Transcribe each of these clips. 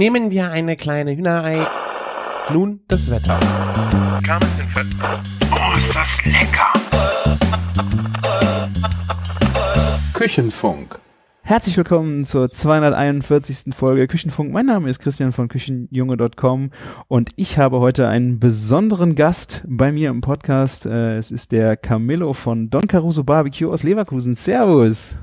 Nehmen wir eine kleine Hühnerei. Nun das Wetter. Oh, ist das lecker! Küchenfunk. Herzlich willkommen zur 241. Folge Küchenfunk. Mein Name ist Christian von Küchenjunge.com und ich habe heute einen besonderen Gast bei mir im Podcast. Äh, Es ist der Camillo von Don Caruso Barbecue aus Leverkusen. Servus.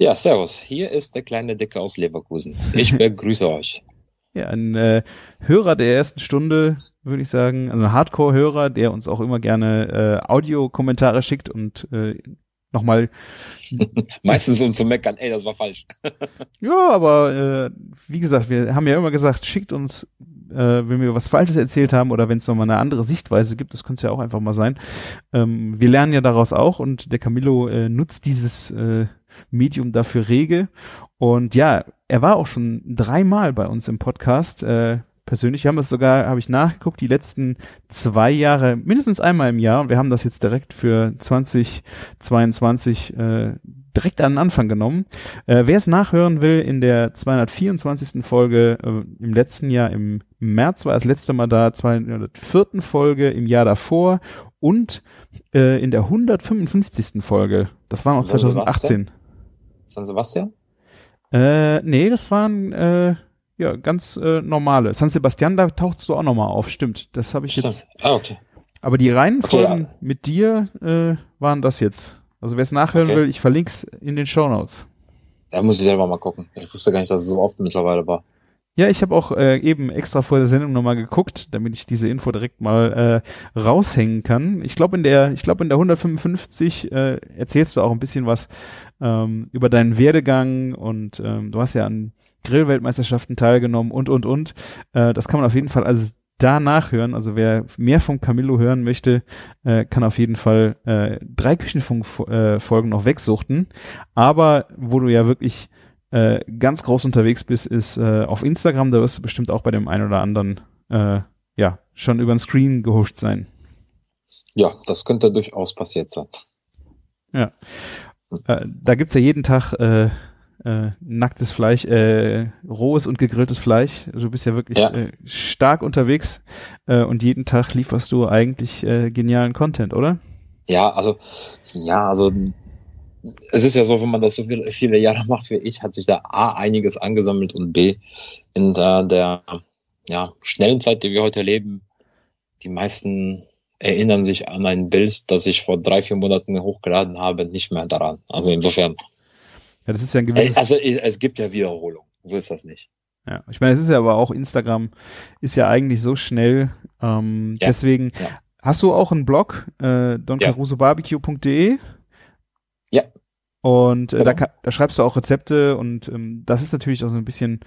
Ja, servus. Hier ist der kleine Dicke aus Leverkusen. Ich begrüße euch. Ja, ein äh, Hörer der ersten Stunde, würde ich sagen, also ein Hardcore-Hörer, der uns auch immer gerne äh, Audiokommentare schickt und äh, nochmal Meistens um zu meckern, ey, das war falsch. Ja, aber äh, wie gesagt, wir haben ja immer gesagt, schickt uns, äh, wenn wir was Falsches erzählt haben oder wenn es nochmal eine andere Sichtweise gibt, das könnte ja auch einfach mal sein. Ähm, wir lernen ja daraus auch und der Camillo äh, nutzt dieses äh, Medium dafür rege. Und ja, er war auch schon dreimal bei uns im Podcast. Äh, persönlich Wir haben es sogar, habe ich nachgeguckt, die letzten zwei Jahre, mindestens einmal im Jahr. Und wir haben das jetzt direkt für 2022 äh, direkt an den Anfang genommen. Äh, Wer es nachhören will, in der 224. Folge äh, im letzten Jahr, im März war das letzte Mal da, 204. Folge im Jahr davor und äh, in der 155. Folge, das war noch San 2018. San Sebastian? Äh, nee, das waren äh, ja ganz äh, normale. San Sebastian, da tauchst du auch nochmal auf, stimmt. Das habe ich jetzt. Stimmt. Ah, okay. Aber die reinen Okay, ja. mit dir äh, waren das jetzt. Also wer es nachhören Okay. will, ich verlinke es in den Show Notes. Da muss ich selber mal gucken. Ich wusste gar nicht, dass es so oft mittlerweile war. Ja, ich habe auch äh, eben extra vor der Sendung nochmal geguckt, damit ich diese Info direkt mal äh, raushängen kann. Ich glaube in der, ich glaube in der 155 äh, erzählst du auch ein bisschen was ähm, über deinen Werdegang und ähm, du hast ja an Grillweltmeisterschaften teilgenommen und und und. Äh, das kann man auf jeden Fall also da nachhören. Also wer mehr von Camillo hören möchte, äh, kann auf jeden Fall äh, drei Küchenfunk-Folgen noch wegsuchten. Aber wo du ja wirklich äh, ganz groß unterwegs bist, ist äh, auf Instagram. Da wirst du bestimmt auch bei dem einen oder anderen äh, ja schon über den Screen gehuscht sein. Ja, das könnte durchaus passiert sein. Äh, da gibt's ja jeden Tag äh, äh, nacktes Fleisch, äh, rohes und gegrilltes Fleisch. Also Du bist ja wirklich Ja. Äh, stark unterwegs äh, und jeden Tag lieferst du eigentlich äh, genialen Content, oder? Ja, also, ja, also, es ist ja so, wenn man das so viele, viele Jahre macht wie ich, hat sich da A, einiges angesammelt und B, in der, der, ja, schnellen Zeit, die wir heute leben, die meisten erinnern sich an ein Bild, das ich vor drei, vier Monaten hochgeladen habe, nicht mehr daran. Also insofern, Ja, das ist ja ein gewisses. also es gibt ja Wiederholung. So ist das nicht. Ja, ich meine, es ist ja aber auch Instagram ist ja eigentlich so schnell. Ähm, Ja, deswegen ja. hast du auch einen Blog, äh, doncarusobarbecue.de. Ja. Und äh, da, Genau. ka- da schreibst du auch Rezepte und ähm, das ist natürlich auch so ein bisschen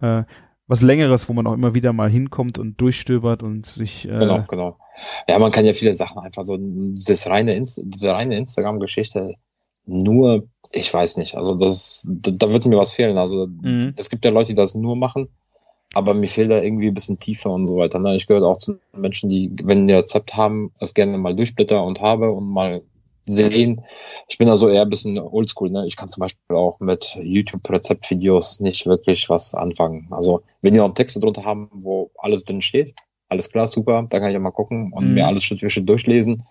äh, was Längeres, wo man auch immer wieder mal hinkommt und durchstöbert und sich äh, Genau, genau. Ja, man kann ja viele Sachen einfach so, das reine, Inst diese reine Instagram-Geschichte nur, ich weiß nicht, also das, da, da wird mir was fehlen. Also Mhm. es gibt ja Leute, die das nur machen, aber mir fehlt da irgendwie ein bisschen tiefer und so weiter. Ne? Ich gehöre auch zu Menschen, die, wenn die ein Rezept haben, es gerne mal durchblätter und habe und mal sehen. Ich bin also eher ein bisschen oldschool. Ne? Ich kann zum Beispiel auch mit YouTube-Rezeptvideos nicht wirklich was anfangen. Also wenn die noch Texte drunter haben, wo alles drin steht, alles klar, super, da kann ich ja mal gucken und Mhm. mir alles Schritt für Schritt durchlesen.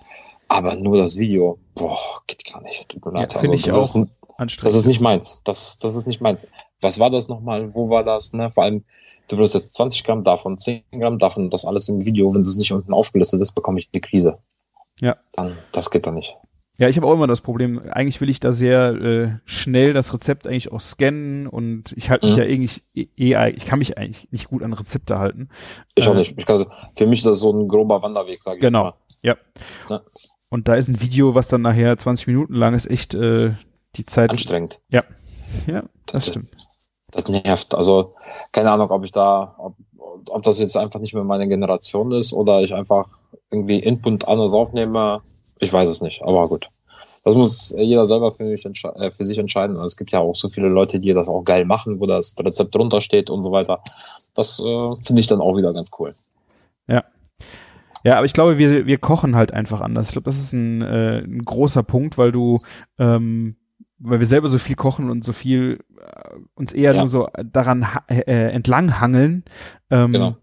Aber nur das Video, boah, geht gar nicht. Tut mir Ja, leid. finde ich das auch Ist, anstrengend. das ist nicht meins. Das, das ist nicht meins. Was war das nochmal? Wo war das? Ne? Vor allem, du benutzt jetzt 20 Gramm davon, 10 Gramm davon, das alles im Video. Wenn das nicht unten aufgelistet ist, bekomme ich die Krise. Ja. Dann, das geht doch nicht. Ja, ich habe auch immer das Problem. Eigentlich will ich da sehr äh, schnell das Rezept eigentlich auch scannen und ich halte mich Mhm. ja eigentlich eh, eh, ich kann mich eigentlich nicht gut an Rezepte halten. Ich auch Äh, nicht. Ich kann, für mich ist das so ein grober Wanderweg, sage ich Genau. mal. Ja. Ne? Und da ist ein Video, was dann nachher 20 Minuten lang ist, echt äh, die Zeit. Anstrengend. Ja, ja, das stimmt. Das nervt. Also, keine Ahnung, ob ich da, ob, ob das jetzt einfach nicht mehr meine Generation ist oder ich einfach irgendwie Input anders aufnehme. Ich weiß es nicht, aber gut. Das muss jeder selber für, äh, für sich entscheiden. Es gibt ja auch so viele Leute, die das auch geil machen, wo das Rezept drunter steht und so weiter. Das äh, finde ich dann auch wieder ganz cool. Ja, aber ich glaube, wir, wir kochen halt einfach anders. Ich glaube, das ist ein, äh, ein großer Punkt, weil du ähm, weil wir selber so viel kochen und so viel äh, uns eher Ja. nur so daran ha- äh, entlang hangeln. Ähm, Genau.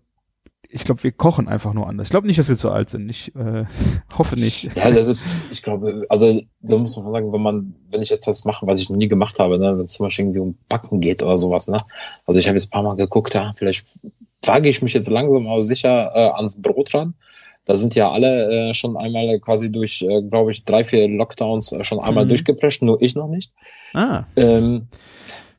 Ich glaube, wir kochen einfach nur anders. Ich glaube nicht, dass wir zu alt sind. Ich äh, hoffe nicht. Ja, das ist, ich glaube, also da muss man sagen, wenn man, wenn ich jetzt was mache, was ich noch nie gemacht habe, ne, wenn es zum Beispiel irgendwie um Backen geht oder sowas, ne? Also ich habe jetzt ein paar Mal geguckt, ja, vielleicht wage ich mich jetzt langsam aber sicher äh, ans Brot ran. Da sind ja alle äh, schon einmal quasi durch, äh, glaube ich, drei, vier Lockdowns äh, schon einmal Mhm. durchgeprescht, nur ich noch nicht. Ah, Ähm,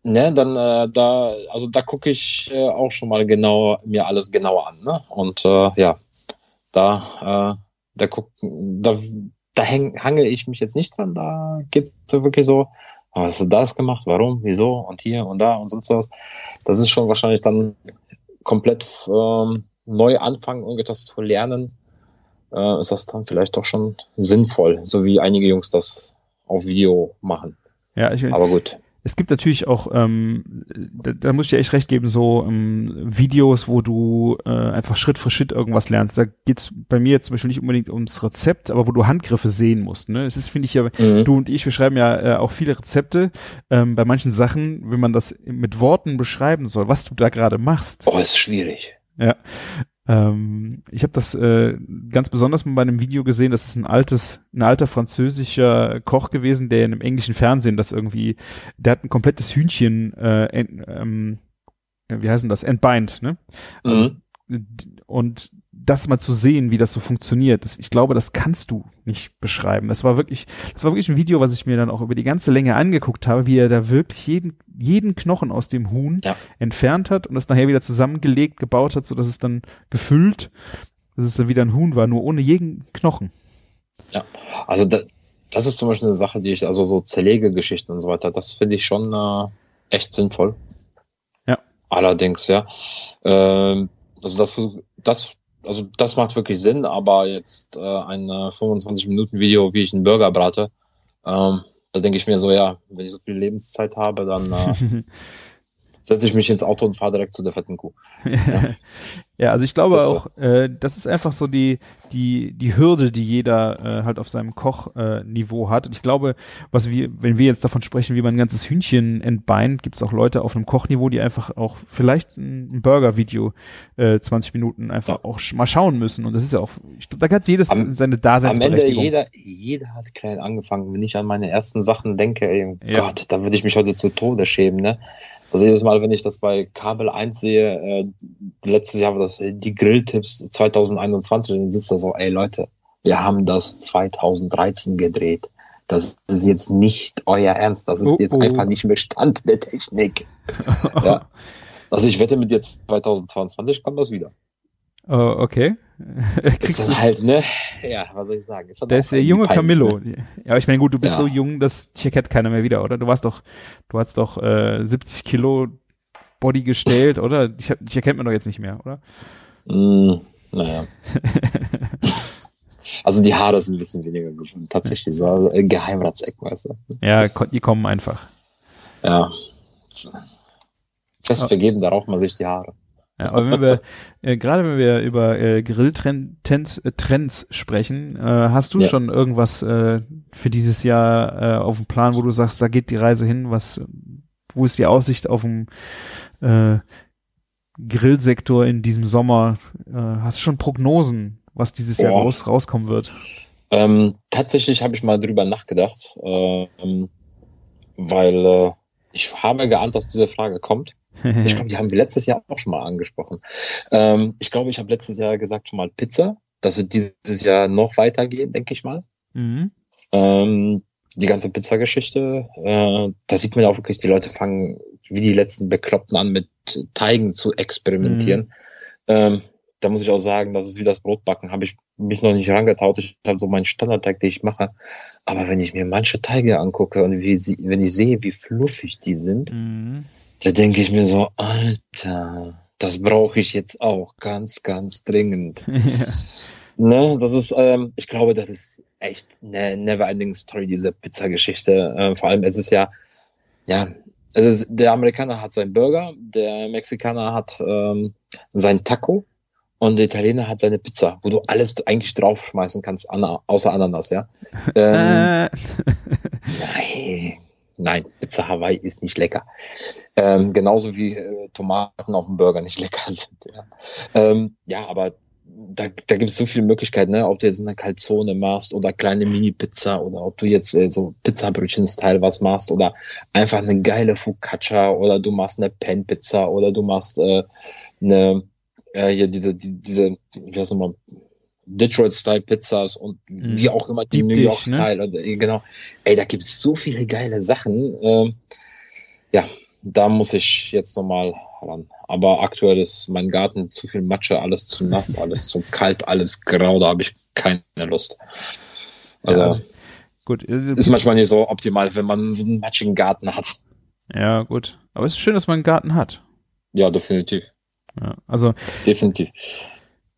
ne, dann äh, da, also da gucke ich äh, auch schon mal genau mir alles genauer an, ne? Und äh, ja, da, äh, da guck, da, da häng, hangel ich mich jetzt nicht dran. Da so wirklich so, was hast du das gemacht? Warum? Wieso? Und hier und da und sonst was. Das ist schon wahrscheinlich dann komplett ähm, neu anfangen, irgendetwas zu lernen. Äh, ist das dann vielleicht doch schon sinnvoll, so wie einige Jungs das auf Video machen. ja, ich, Aber gut. es gibt natürlich auch, ähm, da, da muss ich dir echt recht geben, so ähm, Videos, wo du äh, einfach Schritt für Schritt irgendwas lernst. Da geht's bei mir jetzt zum Beispiel nicht unbedingt ums Rezept, aber wo du Handgriffe sehen musst. Ne? Es ist, finde ich ja, Mhm. du und ich, wir schreiben ja äh, auch viele Rezepte. Ähm, bei manchen Sachen, wenn man das mit Worten beschreiben soll, was du da gerade machst. Oh, ist schwierig. Ähm, ich habe das äh, ganz besonders mal bei einem Video gesehen, das ist ein altes, ein alter französischer Koch gewesen, der in einem englischen Fernsehen das irgendwie, der hat ein komplettes Hühnchen, äh, ent, ähm, wie heißt denn das, entbeint, ne? Also, Mhm. und das mal zu sehen, wie das so funktioniert, das, ich glaube, das kannst du nicht beschreiben. Das war wirklich, das war wirklich ein Video, was ich mir dann auch über die ganze Länge angeguckt habe, wie er da wirklich jeden, jeden Knochen aus dem Huhn Ja. entfernt hat und es nachher wieder zusammengelegt, gebaut hat, so dass es dann gefüllt, dass es dann wieder ein Huhn war, nur ohne jeden Knochen. Also da, das ist zum Beispiel eine Sache, die ich, also so Zerlegegeschichten und so weiter, das finde ich schon äh, echt sinnvoll. Ja. Allerdings, ja. Ähm, also das, das, also das macht wirklich Sinn, aber jetzt äh, ein äh, 25-Minuten-Video, wie ich einen Burger brate, ähm, da denke ich mir so, ja, wenn ich so viel Lebenszeit habe, dann äh, setze ich mich ins Auto und fahre direkt zu der fetten Kuh. ja, also ich glaube Das, auch, äh, das ist einfach so die, die, die Hürde, die jeder äh, halt auf seinem Kochniveau äh, hat. Und ich glaube, was wir, wenn wir jetzt davon sprechen, wie man ein ganzes Hühnchen entbeint, gibt es auch Leute auf einem Kochniveau, die einfach auch vielleicht ein, Burger-Video äh, 20 Minuten einfach auch sch mal schauen müssen. Und das ist ja auch, ich glaube, da hat jedes Am- seine Am Ende, Daseinsberechtigung. jeder, jeder hat klein angefangen. Wenn ich an meine ersten Sachen denke, ey, Ja. Gott, da würde ich mich heute zu Tode schämen, ne? Also jedes Mal, wenn ich das bei Kabel 1 sehe, äh, letztes Jahr war das äh, die Grilltipps 2021, dann sitzt da so, ey Leute, wir haben das 2013 gedreht. Das ist jetzt nicht euer Ernst. Das ist Oh, jetzt oh. einfach nicht mehr Stand der Technik. ja. Also ich wette mit dir 2022 kommt das wieder. Oh, okay. Ist Kriegst dann halt, ne? Ja, was soll ich sagen? Ist dann der ist der junge peinlich, Camillo. ne? Ja, aber ich meine, gut, du bist Ja. so jung, das dich erkennt keiner mehr wieder, oder? Du warst doch, du hast doch äh, 70 Kilo Body gestellt, oder? Dich, dich erkennt man doch jetzt nicht mehr, oder? Mm, naja. Also die Haare sind ein bisschen weniger geworden. Tatsächlich so äh, Geheimratseck, weißt du. Ja, Das- die kommen einfach. Ja. Fest Ja. vergeben, da raucht man sich die Haare. Ja, aber wenn wir, äh, gerade wenn wir über äh, Grilltrends äh, Trends sprechen, äh, hast du Ja. schon irgendwas äh, für dieses Jahr äh, auf dem Plan, wo du sagst, da geht die Reise hin, was, wo ist die Aussicht auf dem äh, Grillsektor in diesem Sommer? Äh, hast du schon Prognosen, was dieses Jahr raus, rauskommen wird? Ähm, tatsächlich habe ich mal drüber nachgedacht, ähm, weil äh, ich habe geahnt, dass diese Frage kommt. Ich glaube, die haben wir letztes Jahr auch schon mal angesprochen. Ähm, ich glaube, ich habe letztes Jahr gesagt schon mal Pizza. Das wird dieses Jahr noch weitergehen, denke ich mal. mhm. Ähm, die ganze Pizzageschichte, äh, da sieht man ja auch wirklich, die Leute fangen wie die letzten Bekloppten an, mit Teigen zu experimentieren. Ähm, da muss ich auch sagen, das ist wie das Brotbacken, habe ich mich noch nicht rangetaut. Ich habe so meinen Standardteig, den ich mache. Aber wenn ich mir manche Teige angucke und wie sie, wenn ich sehe, wie fluffig die sind, Mhm. Da denke ich mir so, Alter, das brauche ich jetzt auch ganz, ganz dringend. Ne, das ist, ähm, ich glaube, das ist echt eine never-ending Story, diese Pizza-Geschichte. Äh, vor allem, es ist ja, ja, es ist, der Amerikaner hat seinen Burger, der Mexikaner hat ähm, sein Taco und der Italiener hat seine Pizza, wo du alles eigentlich draufschmeißen kannst, außer Ananas, ja. Ähm, Äh, nein, Nein, Pizza Hawaii ist nicht lecker. Ähm, genauso wie äh, Tomaten auf dem Burger nicht lecker sind. Ja, ähm, ja aber da, da gibt es so viele Möglichkeiten, ne? ob du jetzt eine Calzone machst oder kleine Mini-Pizza oder ob du jetzt äh, so Pizzabrötchen-Style was machst oder einfach eine geile Focaccia oder du machst eine Pan-Pizza oder du machst äh, eine, äh, hier diese, die, diese, wie heißt nochmal, Detroit-Style-Pizzas und mhm. wie auch immer die New York-Style. Ne? Genau. Ey, da gibt es so viele geile Sachen. Ähm, ja, da muss ich jetzt nochmal ran. Aber aktuell ist mein Garten zu viel Matsche, alles zu nass, alles zu kalt, alles grau, da habe ich keine Lust. Also, ja, gut. Äh, ist manchmal nicht so optimal, wenn man so einen matschigen Garten hat. Ja, gut. Aber es ist schön, dass man einen Garten hat. Ja, definitiv. Ja, also. Definitiv.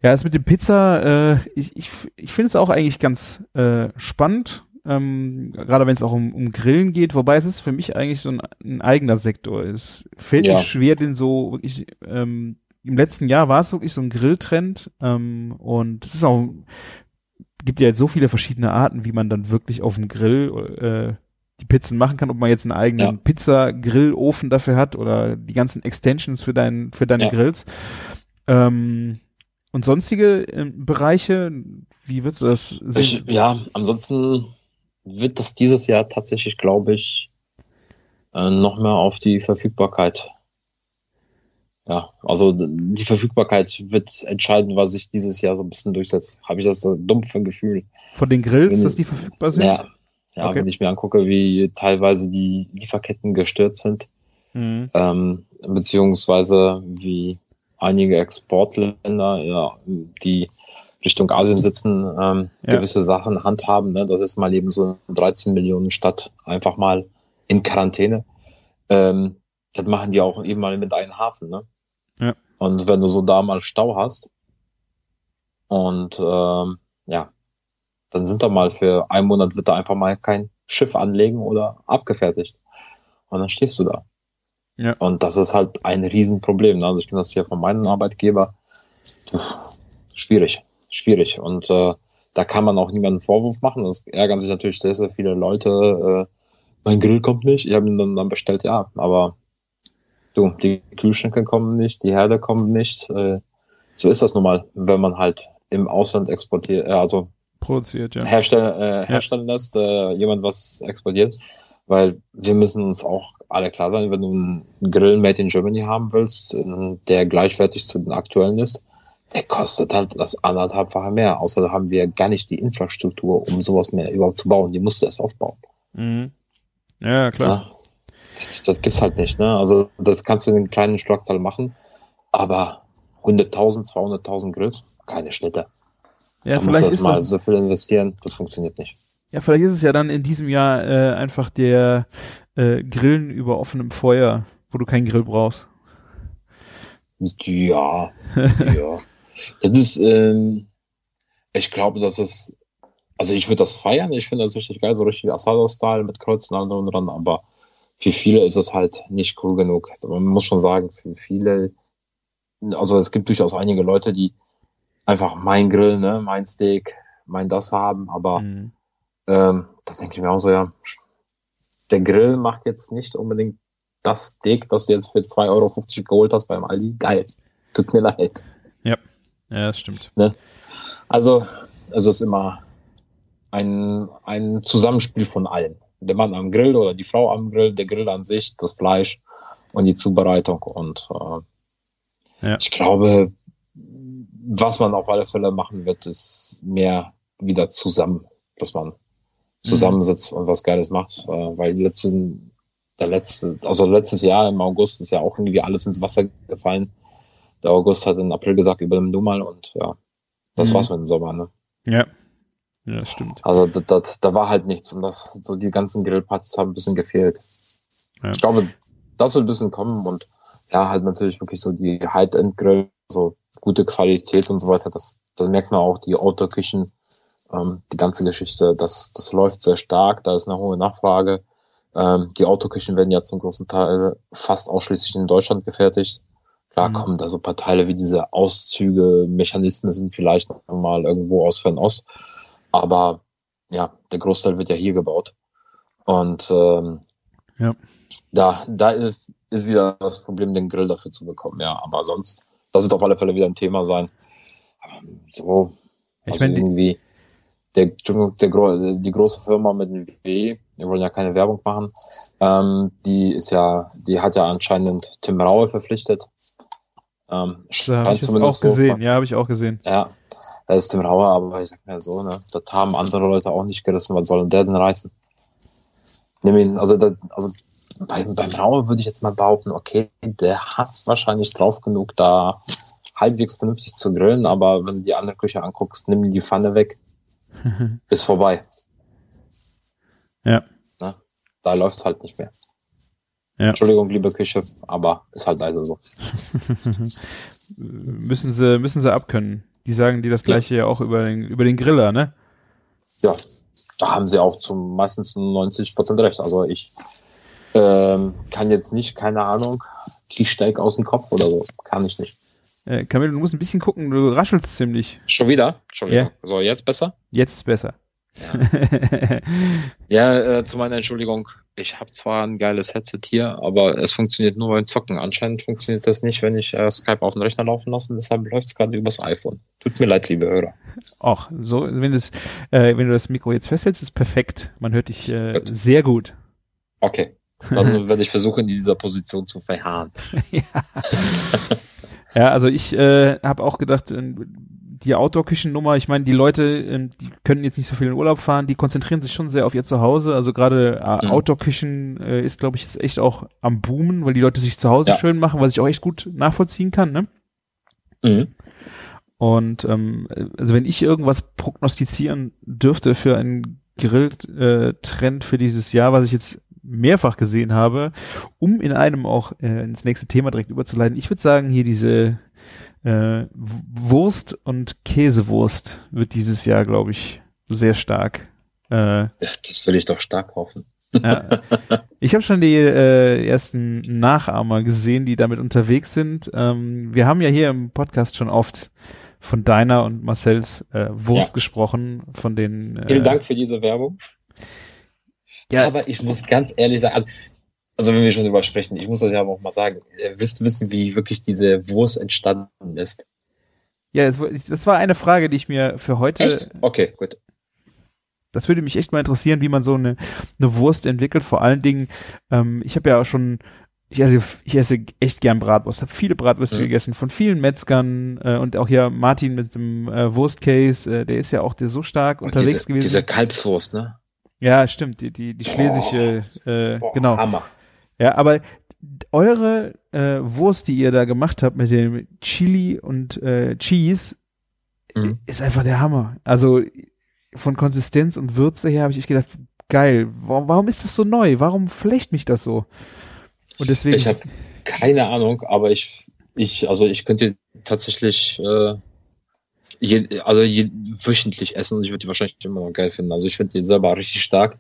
Ja, das mit dem Pizza, äh, ich, ich, ich finde es auch eigentlich ganz äh, spannend, ähm, gerade wenn es auch um, um Grillen geht, wobei es ist für mich eigentlich so ein, ein eigener Sektor. Es fällt ja. mir schwer, den so wirklich, ähm, im letzten Jahr war es wirklich so ein Grilltrend ähm, und es ist auch, gibt ja jetzt so viele verschiedene Arten, wie man dann wirklich auf dem Grill äh, die Pizzen machen kann, ob man jetzt einen eigenen ja. Pizza-Grillofen dafür hat oder die ganzen Extensions für, dein, für deine ja. Grills. Ähm, und sonstige äh, Bereiche, wie würdest du das sehen? Ich, ja, ansonsten wird das dieses Jahr tatsächlich, glaube ich, äh, noch mehr auf die Verfügbarkeit. Ja, also die Verfügbarkeit wird entscheiden, was sich dieses Jahr so ein bisschen durchsetzt. Habe ich das so dumpfe Gefühl. Von den Grills, wenn, dass die verfügbar sind? Ja, ja okay. wenn ich mir angucke, wie teilweise die Lieferketten gestört sind, mhm. ähm, beziehungsweise wie einige Exportländer, ja, die Richtung Asien sitzen, ähm, ja. gewisse Sachen handhaben. Ne? Das ist mal eben so eine 13 Millionen Stadt einfach mal in Quarantäne. Ähm, das machen die auch eben mal mit einem Hafen. Ne? Ja. Und wenn du so da mal Stau hast und ähm, ja, dann sind da mal für einen Monat wird da einfach mal kein Schiff anlegen oder abgefertigt. Und dann stehst du da. Ja. Und das ist halt ein Riesenproblem. Ne? Also ich kenne das hier von meinem Arbeitgeber. Schwierig, schwierig. Und äh, da kann man auch niemanden Vorwurf machen. Das ärgern sich natürlich sehr, sehr viele Leute. Äh, mein Grill kommt nicht. Ich habe ihn dann, dann bestellt, ja. Aber du, die Kühlschränke kommen nicht, die Herde kommen nicht. Äh, so ist das nun mal, wenn man halt im Ausland exportiert, äh, also produziert, ja. Herstellen, äh, herstellen ja. lässt, äh, jemand was exportiert. Weil wir müssen uns auch alle klar sein, wenn du einen Grill made in Germany haben willst, der gleichwertig zu den aktuellen ist, der kostet halt das anderthalbfache mehr. Außerdem haben wir gar nicht die Infrastruktur, um sowas mehr überhaupt zu bauen. Die musst du erst aufbauen. Mhm. Ja, klar. Ja, das, das, gibt's halt nicht, ne? Also, das kannst du in einer kleinen Schlagzahl machen, aber 100.000, 200.000 Grills, keine Schnitte. Ja, da vielleicht musst du mal so viel investieren, das funktioniert nicht. Ja, vielleicht ist es ja dann in diesem Jahr äh, einfach der äh, Grillen über offenem Feuer, wo du keinen Grill brauchst. Ja, ja. Das ist, ähm, ich glaube, dass es, also ich würde das feiern, ich finde das richtig geil, so richtig Asado-Style mit Kreuzen und allem dran, aber für viele ist es halt nicht cool genug. Man muss schon sagen, für viele, also es gibt durchaus einige Leute, die einfach mein Grill, ne, mein Steak, mein das haben, aber mhm. ähm, das denke ich mir auch so, ja, der Grill macht jetzt nicht unbedingt das Steak, das du jetzt für 2,50 Euro geholt hast beim Aldi. Geil. Tut mir leid. Ja, ja, das stimmt. Ne? Also, es ist immer ein, ein Zusammenspiel von allen. Der Mann am Grill oder die Frau am Grill, der Grill an sich, das Fleisch und die Zubereitung. Und äh, ja. ich glaube, was man auf alle Fälle machen wird, ist mehr wieder zusammen, dass man zusammensitzt mhm. und was Geiles macht. Äh, weil letzten, der letzte, also letztes Jahr im August ist ja auch irgendwie alles ins Wasser gefallen. Der August hat in April gesagt, übernimm du mal und ja, das mhm. war's mit dem Sommer, ne? Ja. Ja, stimmt. Also da, da, da war halt nichts und das, so die ganzen Grillpartys haben ein bisschen gefehlt. Ja. Ich glaube, das wird ein bisschen kommen und ja, halt natürlich wirklich so die High-End-Grill, so gute Qualität und so weiter, das, das merkt man auch, die Autoküchen, ähm, die ganze Geschichte, das, das läuft sehr stark, da ist eine hohe Nachfrage. Ähm, die Autoküchen werden ja zum großen Teil fast ausschließlich in Deutschland gefertigt. Klar mhm. kommen da so ein paar Teile wie diese Auszüge, Mechanismen sind vielleicht mal irgendwo aus Fernost. Aber ja, der Großteil wird ja hier gebaut. Und ähm, Ja. Da, da ist, ist wieder das Problem, den Grill dafür zu bekommen. Ja, aber sonst, das wird auf alle Fälle wieder ein Thema sein. Aber so, Ich also irgendwie, der, der, die große Firma mit dem W, wir wollen ja keine Werbung machen, ähm, die ist ja, die hat ja anscheinend Tim Raue verpflichtet. Ähm, Da habe ich es auch so. gesehen. Ja, habe ich auch gesehen. Ja, da ist Tim Raue, aber ich sag mir so, ne, das haben andere Leute auch nicht gerissen, was soll denn der denn reißen? Nimm ihn, also, da, also beim, beim Raue würde ich jetzt mal behaupten, okay, der hat's wahrscheinlich drauf genug, da halbwegs vernünftig zu grillen, aber wenn du die andere Küche anguckst, nimm die Pfanne weg, ist vorbei. Ja. Ne? Da läuft's halt nicht mehr. Ja. Entschuldigung, liebe Küche, aber ist halt leider so. müssen sie, müssen sie abkönnen. Die sagen dir das gleiche ja, auch über den, über den Griller, ne? Ja, da haben sie auch zum meistens zu 90 Prozent recht. Also ich ähm, kann jetzt nicht, keine Ahnung, Kiessteig aus dem Kopf oder so. Kann ich nicht. Äh, Camille, du musst ein bisschen gucken, du raschelst ziemlich. Schon wieder? Entschuldigung. Ja. So, jetzt besser? Jetzt besser. Ja, äh, zu meiner Entschuldigung. Ich habe zwar ein geiles Headset hier, aber es funktioniert nur beim Zocken. Anscheinend funktioniert das nicht, wenn ich äh, Skype auf den Rechner laufen lasse. Deshalb läuft es gerade übers iPhone. Tut mir leid, liebe Hörer. Ach, so, wenn, das, äh, wenn du das Mikro jetzt festhältst, ist perfekt. Man hört dich äh, Gut. sehr gut. Okay. Dann werde ich versuchen, in dieser Position zu verharren. ja. ja, also ich äh, habe auch gedacht, äh, die Outdoor-Küchennummer, ich meine, die Leute, ähm, die können jetzt nicht so viel in Urlaub fahren, die konzentrieren sich schon sehr auf ihr Zuhause. Also gerade äh, Mhm. Outdoor-Küchen äh, ist, glaube ich, jetzt echt auch am Boomen, weil die Leute sich zu Hause Ja. schön machen, was ich auch echt gut nachvollziehen kann, ne? Mhm. Und ähm, also wenn ich irgendwas prognostizieren dürfte für einen Grill-Trend für dieses Jahr, was ich jetzt mehrfach gesehen habe, um in einem auch äh, ins nächste Thema direkt überzuleiten, ich würde sagen, hier diese äh, Wurst und Käsewurst wird dieses Jahr, glaube ich, sehr stark. Äh, Das will ich doch stark hoffen. ja. Ich habe schon die äh, ersten Nachahmer gesehen, die damit unterwegs sind. Ähm, wir haben ja hier im Podcast schon oft von deiner und Marcells äh, Wurst Ja. gesprochen, von den äh, Vielen Dank für diese Werbung. Ja. Aber ich muss ganz ehrlich sagen, also wenn wir schon drüber sprechen, ich muss das ja auch mal sagen, ihr wisst wissen, wie wirklich diese Wurst entstanden ist. Ja, das, war- das war eine Frage, die ich mir für heute, Echt? Okay, gut. das würde mich echt mal interessieren, wie man so eine, eine Wurst entwickelt. Vor allen Dingen, ähm, ich habe ja auch schon, ich esse, ich esse echt gern Bratwurst, habe viele Bratwürste Mhm. gegessen von vielen Metzgern äh, und auch hier Martin mit dem äh, Wurstcase, äh, der ist ja auch der so stark Und unterwegs diese, gewesen. diese Kalbswurst, ne? Ja, stimmt, die, die, die schlesische, äh, Boah, genau. Hammer. Ja, aber eure äh, Wurst, die ihr da gemacht habt mit dem Chili und äh, Cheese, Mhm. ist einfach der Hammer. Also von Konsistenz und Würze her habe ich gedacht, geil, warum, warum ist das so neu? Warum flecht mich das so? Und deswegen, Ich habe keine Ahnung, aber ich, ich, also ich könnte tatsächlich, äh, je, also je, wöchentlich essen und ich würde die wahrscheinlich immer noch geil finden. Also ich finde die selber richtig stark.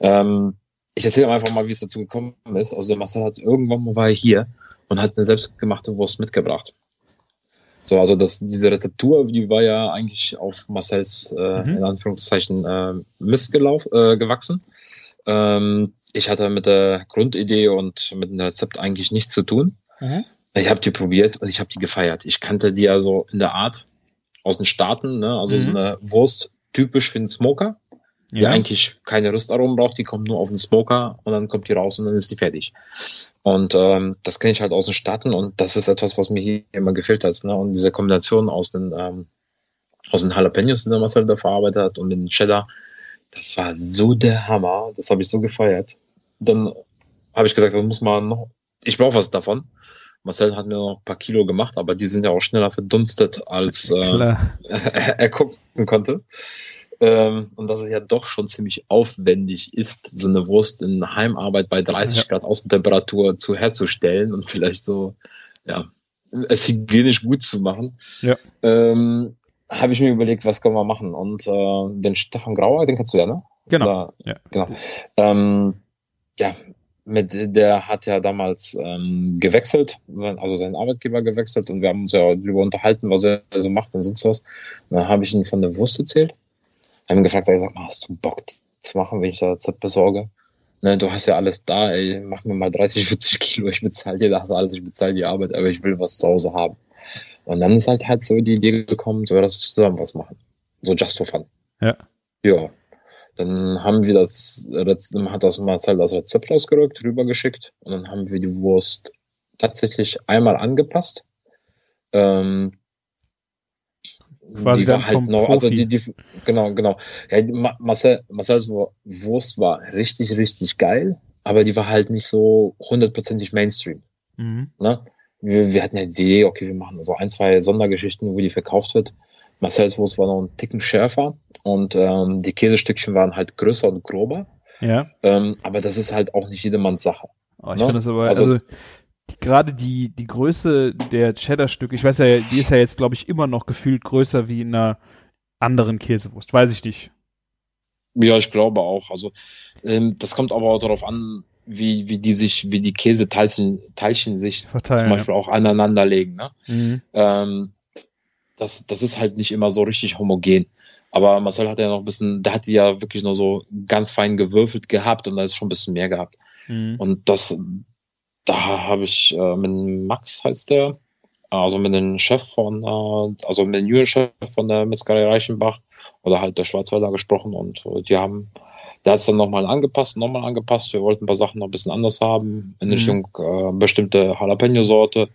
Ähm, ich erzähle einfach mal, wie es dazu gekommen ist. Also der Marcel hat irgendwann mal war er hier und hat eine selbstgemachte Wurst mitgebracht. So, also das, diese Rezeptur, die war ja eigentlich auf Marcells, äh, Mhm. in Anführungszeichen, äh, Mist äh, gewachsen. Ähm, ich hatte mit der Grundidee und mit dem Rezept eigentlich nichts zu tun. Mhm. Ich habe die probiert und ich habe die gefeiert. Ich kannte die also in der Art aus den Staaten, ne? also so Mhm. eine Wurst typisch für den Smoker, die ja, eigentlich keine Rüstaromen braucht, die kommt nur auf den Smoker und dann kommt die raus und dann ist die fertig. Und ähm, das kenne ich halt aus den Staaten und das ist etwas, was mir hier immer gefehlt hat. Ne? Und diese Kombination aus den ähm, aus den Jalapenos, die der Marcel da verarbeitet hat und dem Cheddar, das war so der Hammer. Das habe ich so gefeiert. Dann habe ich gesagt, das muss man noch, ich brauche was davon. Marcel hat mir noch ein paar Kilo gemacht, aber die sind ja auch schneller verdunstet, als äh, er gucken konnte. Ähm, und dass es ja doch schon ziemlich aufwendig ist, so eine Wurst in Heimarbeit bei 30 Ja. Grad Außentemperatur zu herzustellen und vielleicht so, ja, es hygienisch gut zu machen. Ja. Ähm, habe ich mir überlegt, was können wir machen? Und äh, den Stefan Grauer, den kennst du ja, ne? Genau. Oder, Ja. genau. Ähm, ja, mit der hat ja damals ähm, gewechselt, also seinen Arbeitgeber gewechselt und wir haben uns ja darüber unterhalten, was er so macht und sonst was. Und dann habe ich ihn von der Wurst erzählt. Habe ihn gefragt, sag, sag mal, hast du Bock die zu machen, wenn ich da Rezept besorge? Ne, du hast ja alles da, ey, mach mir mal 30, 40 Kilo, ich bezahle dir das alles, ich bezahle die Arbeit, aber ich will was zu Hause haben. Und dann ist halt halt so die Idee gekommen, so dass wir zusammen was machen. So just for fun. Ja. Ja. Dann haben wir das, hat das Marcel das Rezept rausgerückt, rübergeschickt und dann haben wir die Wurst tatsächlich einmal angepasst. Ähm, Quasi die war halt vom noch, also Profi. die, die, genau, genau. Ja, Marcel, Marcels Wur- Wurst war richtig, richtig geil, aber die war halt nicht so hundertprozentig Mainstream. Mhm. Ne? Wir, wir hatten ja die Idee, okay, wir machen so ein, zwei Sondergeschichten, wo die verkauft wird. Marcels Wurst war noch einen Ticken schärfer und ähm, die Käsestückchen waren halt größer und grober. Ja. Ähm, aber das ist halt auch nicht jedermanns Sache. Oh, ich Ne? finde das aber, also, Also- gerade die, die Größe der Cheddar-Stücke, ich weiß ja, die ist ja jetzt, glaube ich, immer noch gefühlt größer wie in einer anderen Käsewurst. Weiß ich nicht. Ja, ich glaube auch. Also ähm, das kommt aber auch darauf an, wie, wie die sich, wie die Käseteilchen Teilchen sich Verteilen, zum Beispiel auch aneinander legen. Ne? Mhm. Ähm, das, das ist halt nicht immer so richtig homogen. Aber Marcel hat ja noch ein bisschen, der hat die ja wirklich nur so ganz fein gewürfelt gehabt und da ist schon ein bisschen mehr gehabt. Mhm. Und das, da habe ich äh, mit Max heißt der, also mit dem Chef von, äh, also mit dem Junior-Chef von der Metzgerei Reichenbach oder halt der Schwarzwälder gesprochen und äh, die haben, der hat es dann nochmal angepasst, nochmal angepasst. Wir wollten ein paar Sachen noch ein bisschen anders haben, in Mhm. Richtung äh, bestimmte Jalapeno-Sorte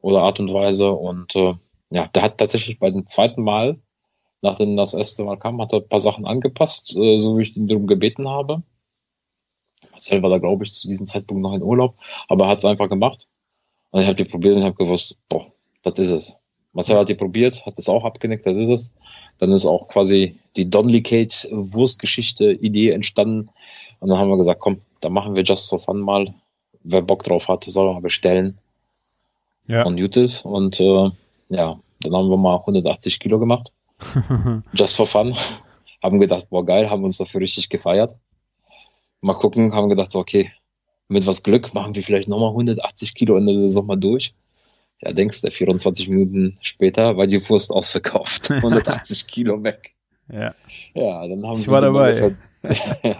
oder Art und Weise. Und äh, ja, der hat tatsächlich bei dem zweiten Mal, nachdem das erste Mal kam, hat er ein paar Sachen angepasst, äh, so wie ich ihn darum gebeten habe. Marcel war da, glaube ich, zu diesem Zeitpunkt noch in Urlaub, aber er hat es einfach gemacht. Und ich habe die probiert und habe gewusst, boah, das ist es. Marcel hat die probiert, hat es auch abgenickt, das ist es. Dann ist auch quasi die Donnelly Cage Wurstgeschichte, Idee entstanden. Und dann haben wir gesagt, komm, dann machen wir Just for Fun mal. Wer Bock drauf hat, soll mal bestellen. Ja. Und gut ist. Und äh, ja, dann haben wir mal 180 Kilo gemacht. Just for Fun. haben gedacht, boah, geil, haben uns dafür richtig gefeiert. Mal gucken, haben gedacht, so, okay, mit was Glück machen wir vielleicht nochmal 180 Kilo in der Saison mal durch. Ja, denkst du, 24 Minuten später war die Wurst ausverkauft. 180 Kilo weg. ja. Ja, dann haben Ich wir war die dabei. Ja,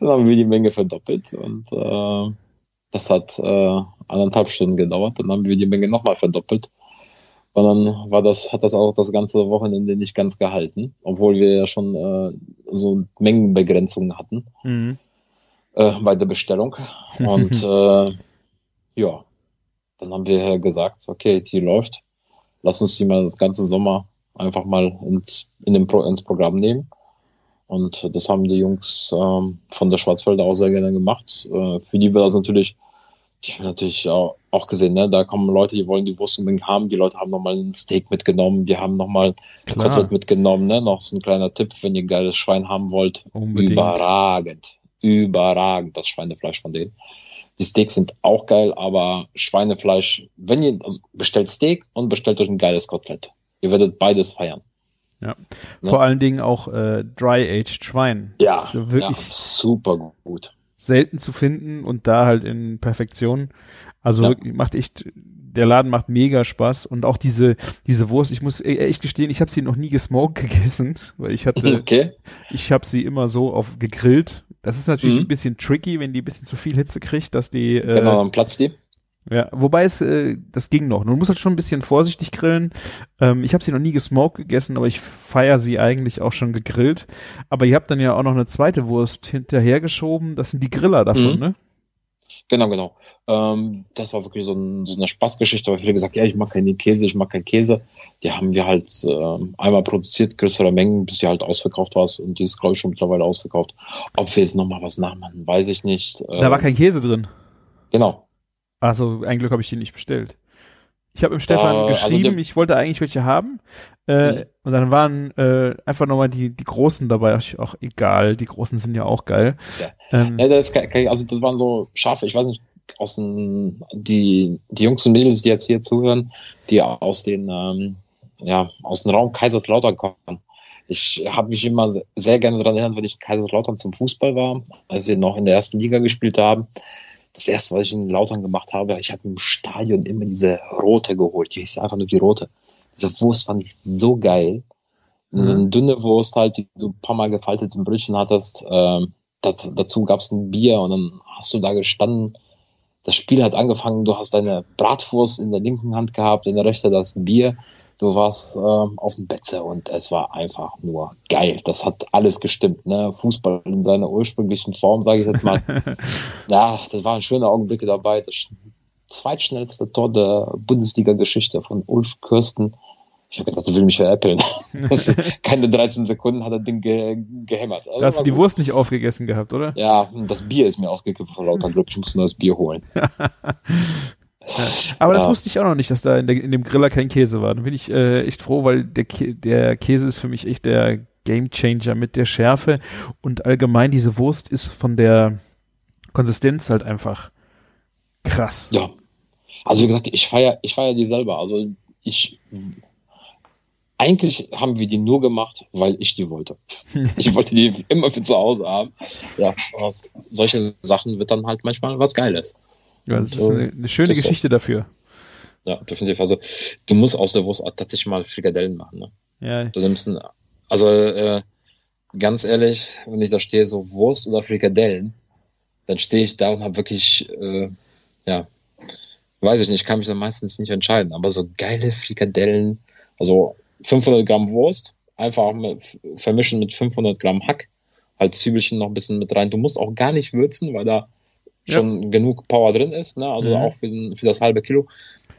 dann haben wir die Menge verdoppelt und äh, das hat äh, anderthalb Stunden gedauert. Dann haben wir die Menge nochmal verdoppelt. Und dann war das, hat das auch das ganze Wochenende nicht ganz gehalten, obwohl wir ja schon äh, so Mengenbegrenzungen hatten Mhm. äh, bei der Bestellung. Und äh, ja, dann haben wir gesagt, okay, die läuft. Lass uns die mal das ganze Sommer einfach mal ins, in den Pro, ins Programm nehmen. Und das haben die Jungs ähm, von der Schwarzwälder auch sehr gerne gemacht. Äh, für die war das natürlich, die haben natürlich auch, auch gesehen, ne? da kommen Leute, die wollen die Wurst unbedingt haben. Die Leute haben nochmal ein Steak mitgenommen, die haben nochmal ein. Kotelett mitgenommen. Ne? Noch so ein kleiner Tipp, wenn ihr geiles Schwein haben wollt. Unbedingt. Überragend. Überragend, das Schweinefleisch von denen. Die Steaks sind auch geil, aber Schweinefleisch, wenn ihr, also bestellt Steak und bestellt euch ein geiles Kotelett. Ihr werdet beides feiern. Ja. Ne? Vor allen Dingen auch äh, Dry-Aged Schwein. Ja, Das ist wirklich ja, super gut. Selten zu finden und da halt in Perfektion. Also Ja. macht echt, der Laden macht mega Spaß und auch diese, diese Wurst, ich muss e- echt gestehen, ich habe sie noch nie gesmoked gegessen, weil ich hatte, Okay. ich habe sie immer so auf gegrillt. Das ist natürlich Mhm. ein bisschen tricky, wenn die ein bisschen zu viel Hitze kriegt, dass die, äh, Genau, dann platzt die. Ja, wobei es, äh, das ging noch. Du musst halt schon ein bisschen vorsichtig grillen. Ähm, ich habe sie noch nie gesmoked gegessen, aber ich feier sie eigentlich auch schon gegrillt. Aber ihr habt dann ja auch noch eine zweite Wurst hinterhergeschoben. Das sind die Griller davon, Mhm. ne? Genau, genau. Ähm, das war wirklich so, ein, so eine Spaßgeschichte, weil viele gesagt, ja, ich mag keinen Käse, ich mag keinen Käse. Die haben wir halt ähm, einmal produziert, größere Mengen, bis die halt ausverkauft war. Und die ist, glaube ich, schon mittlerweile ausverkauft. Ob wir jetzt nochmal was nachmachen, weiß ich nicht. Da war Ähm, kein Käse drin. Genau. Also ein Glück habe ich die nicht bestellt. Ich habe im Stefan also geschrieben, der- ich wollte eigentlich welche haben. Äh, Mhm. Und dann waren äh, einfach nochmal die, die Großen dabei. Da ich, auch egal, die Großen sind ja auch geil. Ähm, Ja, das, kein- also das waren so Schafe, ich weiß nicht, aus den, die, die Jungs und Mädels, die jetzt hier zuhören, die aus den, ähm, ja, aus dem Raum Kaiserslautern kommen. Ich habe mich immer se- sehr gerne daran erinnert, wenn ich in Kaiserslautern zum Fußball war, als wir noch in der ersten Liga gespielt haben. Das erste, was ich in Lautern gemacht habe, ich habe im Stadion immer diese rote geholt. Die hieß einfach nur die rote. Diese Wurst fand ich so geil. Mhm. So eine dünne Wurst halt, die du ein paar Mal gefaltet im Brötchen hattest. Ähm, das, dazu gab es ein Bier und dann hast du da gestanden. Das Spiel hat angefangen, du hast deine Bratwurst in der linken Hand gehabt, in der rechten das Bier. Du warst ähm, auf dem Betze und es war einfach nur geil. Das hat alles gestimmt. Ne? Fußball in seiner ursprünglichen Form, sage ich jetzt mal. ja, das waren schöne Augenblicke dabei. Das zweitschnellste Tor der Bundesliga-Geschichte von Ulf Kirsten. Ich habe gedacht, er will mich veräppeln. Keine 13 Sekunden hat er Ding ge gehämmert. Also da hast du die gut. Wurst nicht aufgegessen gehabt, oder? Ja, das Bier ist mir ausgekippt vor lauter Glück. Ich muss nur das Bier holen. Aber ja. das wusste ich auch noch nicht, dass da in, der, in, dem Griller kein Käse war. Da bin ich äh, echt froh, weil der, der Käse ist für mich echt der Game Changer mit der Schärfe und allgemein diese Wurst ist von der Konsistenz halt einfach krass. Ja. Also wie gesagt, ich feiere ich feier die selber. Also ich eigentlich haben wir die nur gemacht, weil ich die wollte. ich wollte die immer für zu Hause haben. Ja, aus solchen Sachen wird dann halt manchmal was Geiles. Ja, das Und, ist eine, eine schöne Geschichte auch. dafür. Ja, definitiv. Also du musst aus der Wurst tatsächlich mal Frikadellen machen. Ne? Ja. Du nimmst ein, also äh, ganz ehrlich, wenn ich da stehe, so Wurst oder Frikadellen, dann stehe ich da und habe wirklich, äh, ja, weiß ich nicht, kann mich dann meistens nicht entscheiden. Aber so geile Frikadellen, also 500 Gramm Wurst, einfach mit, vermischen mit 500 Gramm Hack, halt Zwiebelchen noch ein bisschen mit rein. Du musst auch gar nicht würzen, weil da ja. schon genug Power drin ist, ne? also mhm. auch für, den, für das halbe Kilo.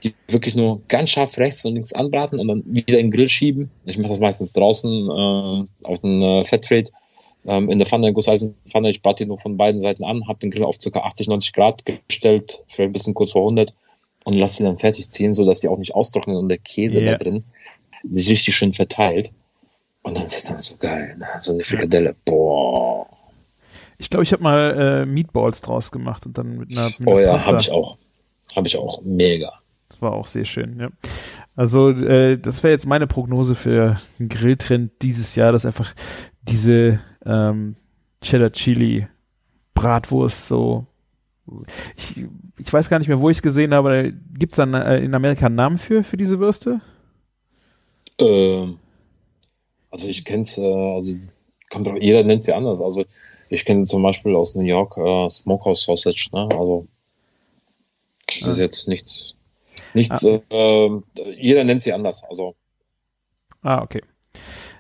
Die wirklich nur ganz scharf rechts und links anbraten und dann wieder in den Grill schieben. Ich mache das meistens draußen äh, auf den äh, Fettrate ähm, in der Pfanne, Gusseisenpfanne. Ich brate die nur von beiden Seiten an, habe den Grill auf ca. 80, 90 Grad gestellt, vielleicht ein bisschen kurz vor 100 und lasse sie dann fertig ziehen, so dass die auch nicht austrocknen und der Käse yeah. da drin sich richtig schön verteilt. Und dann ist es dann so geil, ne? so eine Frikadelle. Boah. Ich glaube, ich habe mal äh, Meatballs draus gemacht und dann mit einer, mit einer Oh ja, habe ich auch. Habe ich auch. Mega. Das war auch sehr schön, ja. Also, äh, das wäre jetzt meine Prognose für den Grilltrend dieses Jahr, dass einfach diese ähm, Cheddar Chili Bratwurst so. Ich, ich weiß gar nicht mehr, wo ich es gesehen habe. Gibt es dann äh, in Amerika einen Namen für, für diese Würste? Ähm, also ich kenne es, äh, also kommt drauf, jeder nennt sie anders. Also ich kenne sie zum Beispiel aus New York, äh, Smokehouse Sausage, ne? Also das ah. ist jetzt nichts, nichts, ah. äh, jeder nennt sie anders. Also. Ah, okay.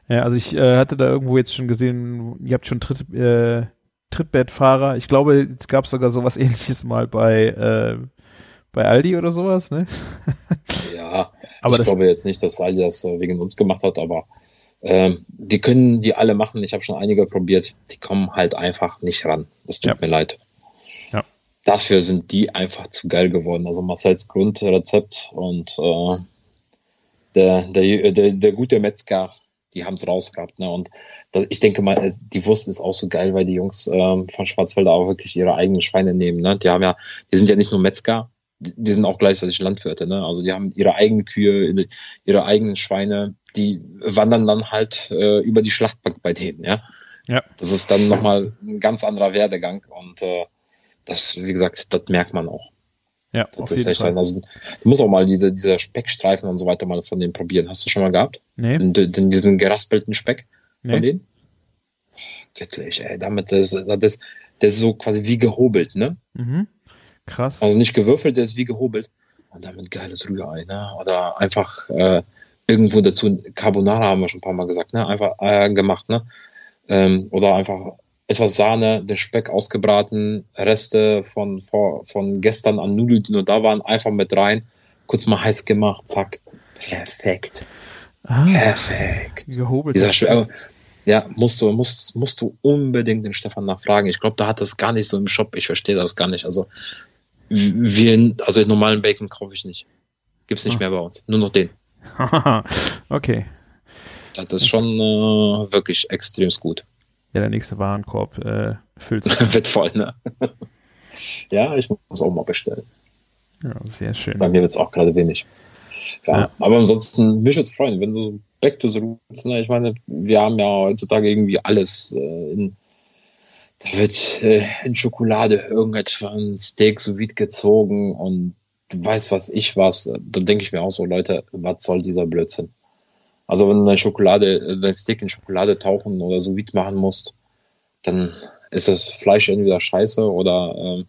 Ja, also ich äh, hatte da irgendwo jetzt schon gesehen, ihr habt schon Tritt, äh, Trittbettfahrer. Ich glaube, es gab sogar sowas ähnliches mal bei, äh, bei Aldi oder sowas, ne? Ja, aber ich glaube jetzt nicht, dass Aldi das äh, wegen uns gemacht hat, aber ähm, die können die alle machen. Ich habe schon einige probiert. Die kommen halt einfach nicht ran. Es tut ja. mir leid. Ja. Dafür sind die einfach zu geil geworden. Also Marcells Grundrezept und äh, der, der, der, der gute Metzger, die haben es rausgehabt. Ne? Und das, ich denke mal, die Wurst ist auch so geil, weil die Jungs ähm, von Schwarzwälder auch wirklich ihre eigenen Schweine nehmen. Ne? Die haben ja, die sind ja nicht nur Metzger, die sind auch gleichzeitig Landwirte, ne? Also die haben ihre eigenen Kühe, ihre eigenen Schweine, die wandern dann halt äh, über die Schlachtbank bei denen, ja. Ja. Das ist dann nochmal ein ganz anderer Werdegang und äh, das, wie gesagt, das merkt man auch. Ja, das ist echt ein, also, du musst auch mal diese, diese Speckstreifen und so weiter mal von denen probieren. Hast du schon mal gehabt? Nee. Den, den, diesen geraspelten Speck nee. von denen? Göttlich, ey. Damit, das, das, der ist so quasi wie gehobelt, ne? Mhm. Krass. Also nicht gewürfelt, der ist wie gehobelt. Und damit geiles Rührei, ne? Oder einfach äh, irgendwo dazu, Carbonara haben wir schon ein paar Mal gesagt, ne? Einfach äh, gemacht, ne? Ähm, oder einfach etwas Sahne, den Speck ausgebraten, Reste von, von, von gestern an Nudeln, die nur da waren, einfach mit rein, kurz mal heiß gemacht, zack. Perfekt. Ah, Perfekt. Gehobelt. Dieser Speck, ja, musst du, musst, musst du unbedingt den Stefan nachfragen. Ich glaube, da hat das gar nicht so im Shop. Ich verstehe das gar nicht. Also, wir, also den normalen Bacon kaufe ich nicht. Gibt's nicht oh. mehr bei uns. Nur noch den. okay. Das ist schon äh, wirklich extrem gut. Ja, der nächste Warenkorb äh, füllt sich. Wird voll, ne? ja, ich muss auch mal bestellen. Ja, sehr schön. Bei mir wird's auch gerade wenig. Ja, ja, aber ansonsten, mich würde es freuen, wenn du so back to the roots, ne? Ich meine, wir haben ja heutzutage irgendwie alles äh, in, da wird äh, in Schokolade irgendetwas ein Steak so vide gezogen und du weißt was ich was, dann denke ich mir auch so, Leute, was soll dieser Blödsinn? Also wenn du deine Schokolade, dein Steak in Schokolade tauchen oder so vide machen musst, dann ist das Fleisch entweder scheiße oder ähm,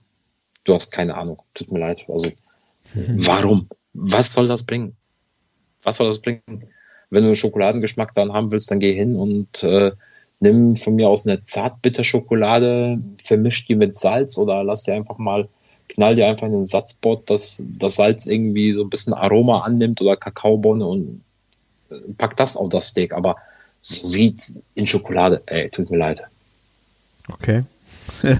du hast keine Ahnung. Tut mir leid. Also, warum? Was soll das bringen? Was soll das bringen? Wenn du einen Schokoladengeschmack dann haben willst, dann geh hin und äh, nimm von mir aus eine Zartbitterschokolade, vermisch die mit Salz oder lass dir einfach mal, knall dir einfach in den Satzbot, dass das Salz irgendwie so ein bisschen Aroma annimmt oder Kakaobohne und äh, pack das auf das Steak. Aber Sweet in Schokolade, ey, tut mir leid. Okay.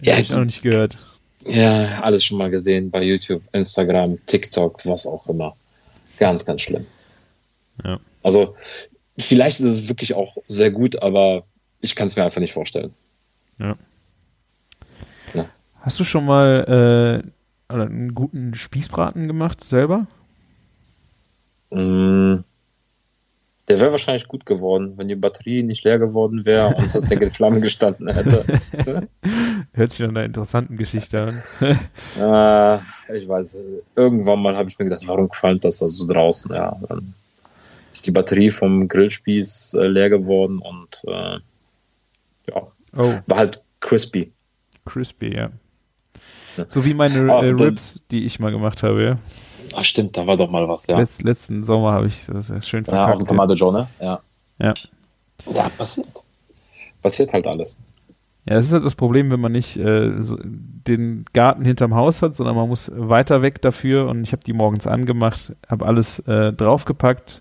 Ja, ich noch nicht gehört. Ja, alles schon mal gesehen bei YouTube, Instagram, TikTok, was auch immer. Ganz, ganz schlimm. Ja. Also, vielleicht ist es wirklich auch sehr gut, aber ich kann es mir einfach nicht vorstellen. Ja. Hast du schon mal äh, einen guten Spießbraten gemacht selber? Mm, Der wäre wahrscheinlich gut geworden, wenn die Batterie nicht leer geworden wäre und das Ding in Flammen gestanden hätte. Hört sich nach einer interessanten Geschichte an. Äh, ich weiß, irgendwann mal habe ich mir gedacht, warum qualmt das da so draußen? Ja, dann ist die Batterie vom Grillspieß äh, leer geworden und äh, ja, Oh, war halt crispy. crispy, ja. So wie meine äh, Ribs, die ich mal gemacht habe, ja. Ach stimmt, da war doch mal was, ja. Letz, letzten Sommer habe ich das ist schön ja, auf dem. Tomato Joe, ne? Ja. Ja. Ja, passiert. Passiert halt alles. Ja, das ist halt das Problem, wenn man nicht äh, so den Garten hinterm Haus hat, sondern man muss weiter weg dafür und ich habe die morgens angemacht, habe alles äh, draufgepackt,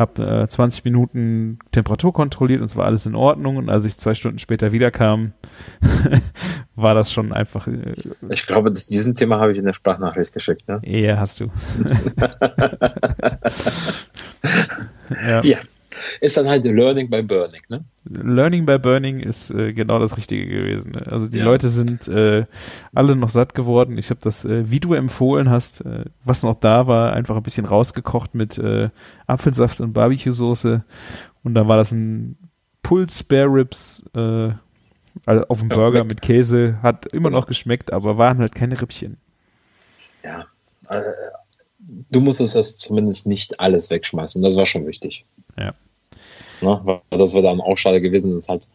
habe äh, 20 Minuten Temperatur kontrolliert und es war alles in Ordnung und als ich zwei Stunden später wiederkam, war das schon einfach, äh, Ich glaube, das, diesen Thema habe ich in der Sprachnachricht geschickt, ne? eher hast du. ja. Ja. Ist dann halt Learning by Burning, ne? Learning by Burning ist äh, genau das Richtige gewesen. ne? Also die Ja. Leute sind äh, alle noch satt geworden. Ich habe das, äh, wie du empfohlen hast, äh, was noch da war, einfach ein bisschen rausgekocht mit äh, Apfelsaft und Barbecue-Soße. Und dann war das ein Pulled Spare Ribs äh, also auf dem Ja, Burger leck. mit Käse. Hat immer noch geschmeckt, aber waren halt keine Rippchen. Ja. Du musstest das zumindest nicht alles wegschmeißen. Das war schon wichtig. Ja. Ne? Weil das wäre dann auch schade gewesen. Das ist halt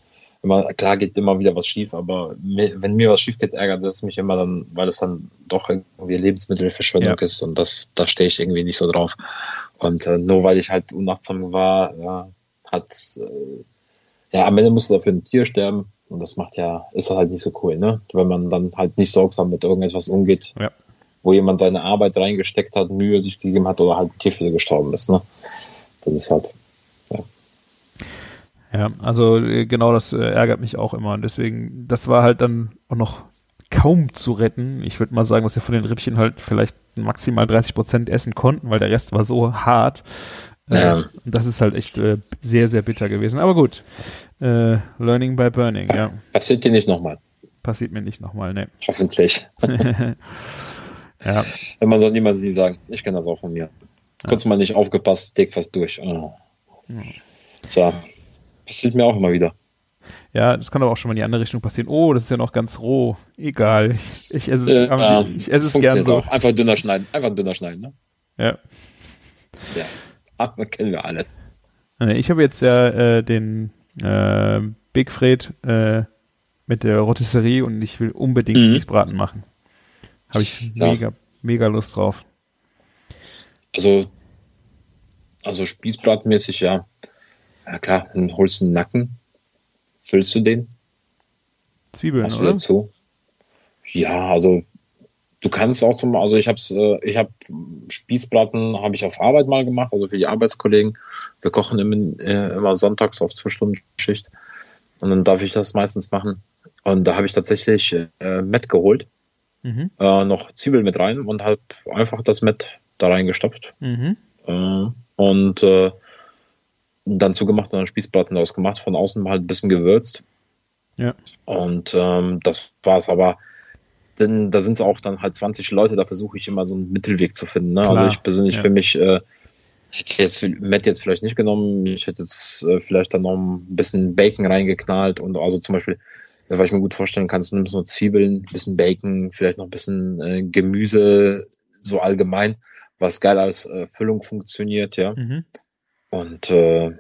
immer, klar geht immer wieder was schief, aber mir, wenn mir was schief geht, ärgert es mich immer dann, weil es dann doch irgendwie Lebensmittelverschwendung Ja. ist und das, da stehe ich irgendwie nicht so drauf. Und äh, nur weil ich halt unachtsam war, ja, hat, äh, ja, am Ende musste dafür ein Tier sterben und das macht ja, ist halt nicht so cool, ne? Wenn man dann halt nicht sorgsam mit irgendetwas umgeht, Ja. wo jemand seine Arbeit reingesteckt hat, Mühe sich gegeben hat oder halt ein Tier gestorben ist, ne? Das ist halt, Ja, also äh, genau das äh, ärgert mich auch immer. Und deswegen, das war halt dann auch noch kaum zu retten. Ich würde mal sagen, dass wir von den Rippchen halt vielleicht maximal 30 Prozent essen konnten, weil der Rest war so hart. Äh, Ja. Und das ist halt echt äh, sehr, sehr bitter gewesen. Aber gut, äh, Learning by Burning, ja. passiert dir nicht nochmal. Passiert mir nicht nochmal, ne. Hoffentlich. ja, Wenn man soll niemals nie sagen. Ich kenne das auch von mir. Kurz mal nicht aufgepasst, Steak fast durch. Oh. Tja, passiert mir auch immer wieder. ja, das kann aber auch schon mal in die andere Richtung passieren. Oh, das ist ja noch ganz roh. Egal. Ich esse es, Äh, ja, ich, ich esse es gern so. Auch. Einfach dünner schneiden. Einfach dünner schneiden, ne? Ja. Ja. Aber kennen wir alles. Ich habe jetzt ja äh, den äh, Big Fred äh, mit der Rotisserie und ich will unbedingt Mhm. Spießbraten machen. Habe ich Ja. mega, mega Lust drauf. Also, also Spießbratmäßig, ja. Ja klar, dann holst du einen Nacken, füllst du den, Zwiebeln, machst oder? wieder zu. Ja, also du kannst auch zum, also ich hab's, äh, ich habe Spießbraten habe ich auf Arbeit mal gemacht, also für die Arbeitskollegen. Wir kochen immer, äh, immer sonntags auf zwei Stunden Schicht und dann darf ich das meistens machen. Und da habe ich tatsächlich äh, Met geholt, Mhm. äh, noch Zwiebel mit rein und habe einfach das Met da reingestopft. Mhm. Äh, und äh, dann zugemacht und dann Spießbraten daraus gemacht, von außen halt ein bisschen gewürzt. Ja. Und ähm, das war's aber. Denn da sind es auch dann halt 20 Leute, da versuche ich immer so einen Mittelweg zu finden. Ne? Klar, Also ich persönlich ja. für mich äh, hätte jetzt Matt jetzt vielleicht nicht genommen, ich hätte jetzt äh, vielleicht dann noch ein bisschen Bacon reingeknallt und also zum Beispiel, was ich mir gut vorstellen kann, du nimmst nur Zwiebeln, ein bisschen Bacon, vielleicht noch ein bisschen äh, Gemüse, so allgemein, was geil als äh, Füllung funktioniert, ja. Mhm. Und äh,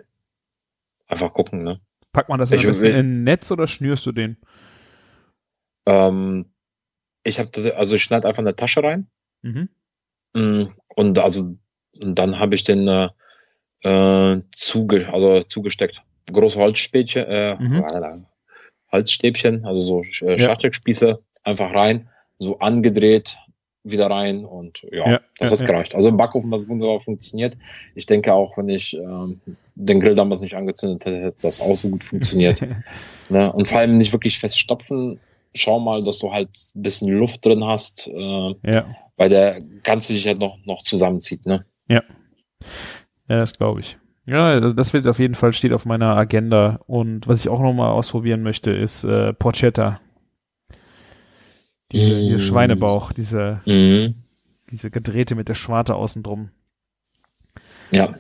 einfach gucken, ne? Packt man das Ich will- in ein Netz oder schnürst du den? Ähm, ich habe also ich schneide einfach in eine Tasche rein. Mhm. Mm, Und also und dann habe ich den äh, äh, zuge, also zugesteckt. Große Holzspätchen, äh, Mhm. Holzstäbchen, also so äh, Ja. Einfach rein, so angedreht, wieder rein und ja, Ja, das ja, hat ja. gereicht. Also im Backofen hat es wunderbar funktioniert. Ich denke auch, wenn ich ähm, den Grill damals nicht angezündet hätte, hätte das auch so gut funktioniert. ne? Und vor allem nicht wirklich feststopfen. Schau mal, dass du halt ein bisschen Luft drin hast, äh, ja. weil der ganze sich halt noch, noch zusammenzieht. Ne? Ja, das glaube ich. Ja, das wird auf jeden Fall steht auf meiner Agenda. Und was ich auch noch mal ausprobieren möchte, ist äh, Porchetta. Diese Mm. Schweinebauch, diese, Mhm. diese gedrehte mit der Schwarte außen drum. Ja. Habe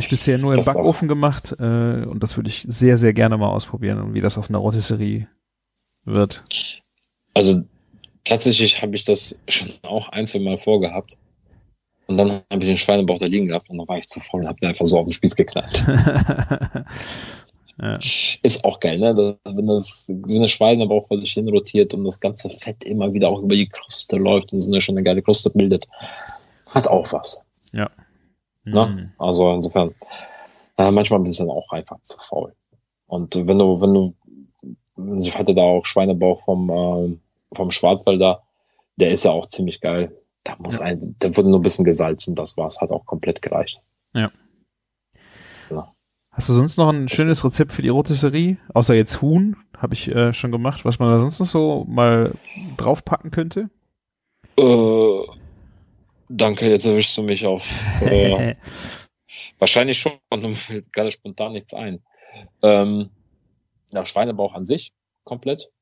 ich bisher nur im Das auch. Backofen gemacht äh, und das würde ich sehr, sehr gerne mal ausprobieren und wie das auf einer Rotisserie wird. Also tatsächlich habe ich das schon auch ein, zwei Mal vorgehabt. Und dann habe ich den Schweinebauch da liegen gehabt und dann war ich zu faul und habe den einfach so auf den Spieß geknallt. ja. Ist auch geil, ne? Wenn das, wenn der Schweinebauch vor sich hin rotiert und das ganze Fett immer wieder auch über die Kruste läuft und so eine schöne geile Kruste bildet, hat auch was. Ne? Mhm. Also insofern, äh, manchmal bin ich dann auch einfach zu faul. Und wenn du, wenn du, ich hatte da auch Schweinebauch vom, ähm, vom Schwarzwälder, der ist ja auch ziemlich geil. Da muss Ja. ein, der wurde nur ein bisschen gesalzen, das war's, hat auch komplett gereicht. Hast du sonst noch ein schönes Rezept für die Rotisserie? Außer jetzt Huhn, habe ich äh, schon gemacht, was man da sonst noch so mal draufpacken könnte? Äh, danke, jetzt erwischst du mich auf. Äh, wahrscheinlich schon, und mir fällt gerade spontan nichts ein. Ähm, ja, Schweinebauch an sich, komplett.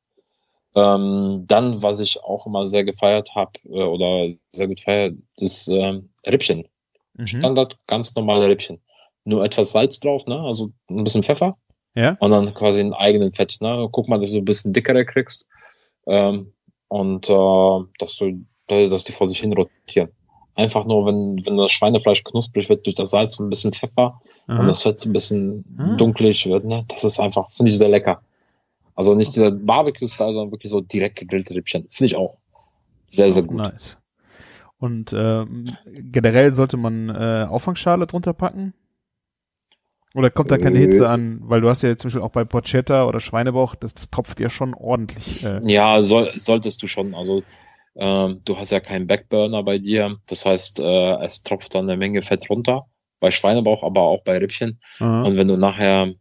Ähm, dann, was ich auch immer sehr gefeiert habe, äh, oder sehr gut feiert, ist ähm, Rippchen. mhm. Standard, ganz normale Rippchen. Nur etwas Salz drauf, ne? Also ein bisschen Pfeffer Ja? und dann quasi einen eigenen Fett. Ne? Guck mal, dass du ein bisschen dickere kriegst ähm, und äh, dass du, dass die vor sich hin rotieren. Einfach nur, wenn, wenn das Schweinefleisch knusprig wird durch das Salz und ein bisschen Pfeffer und Aha. das Fett so ein bisschen Ah. dunklig wird, ne? Das ist einfach, finde ich sehr lecker. Also nicht dieser Barbecue-Style, sondern wirklich so direkt gegrillte Rippchen. Finde ich auch sehr, sehr gut. Nice. Und ähm, generell sollte man äh, Auffangschale drunter packen? Oder kommt da keine Äh. Hitze an? Weil du hast ja zum Beispiel auch bei Porchetta oder Schweinebauch, das, tropft ja schon ordentlich. Äh, Ja, soll, solltest du schon. Also ähm, du hast ja keinen Backburner bei dir. Das heißt, äh, es tropft dann eine Menge Fett runter. Bei Schweinebauch, aber auch bei Rippchen. aha. Und wenn du nachher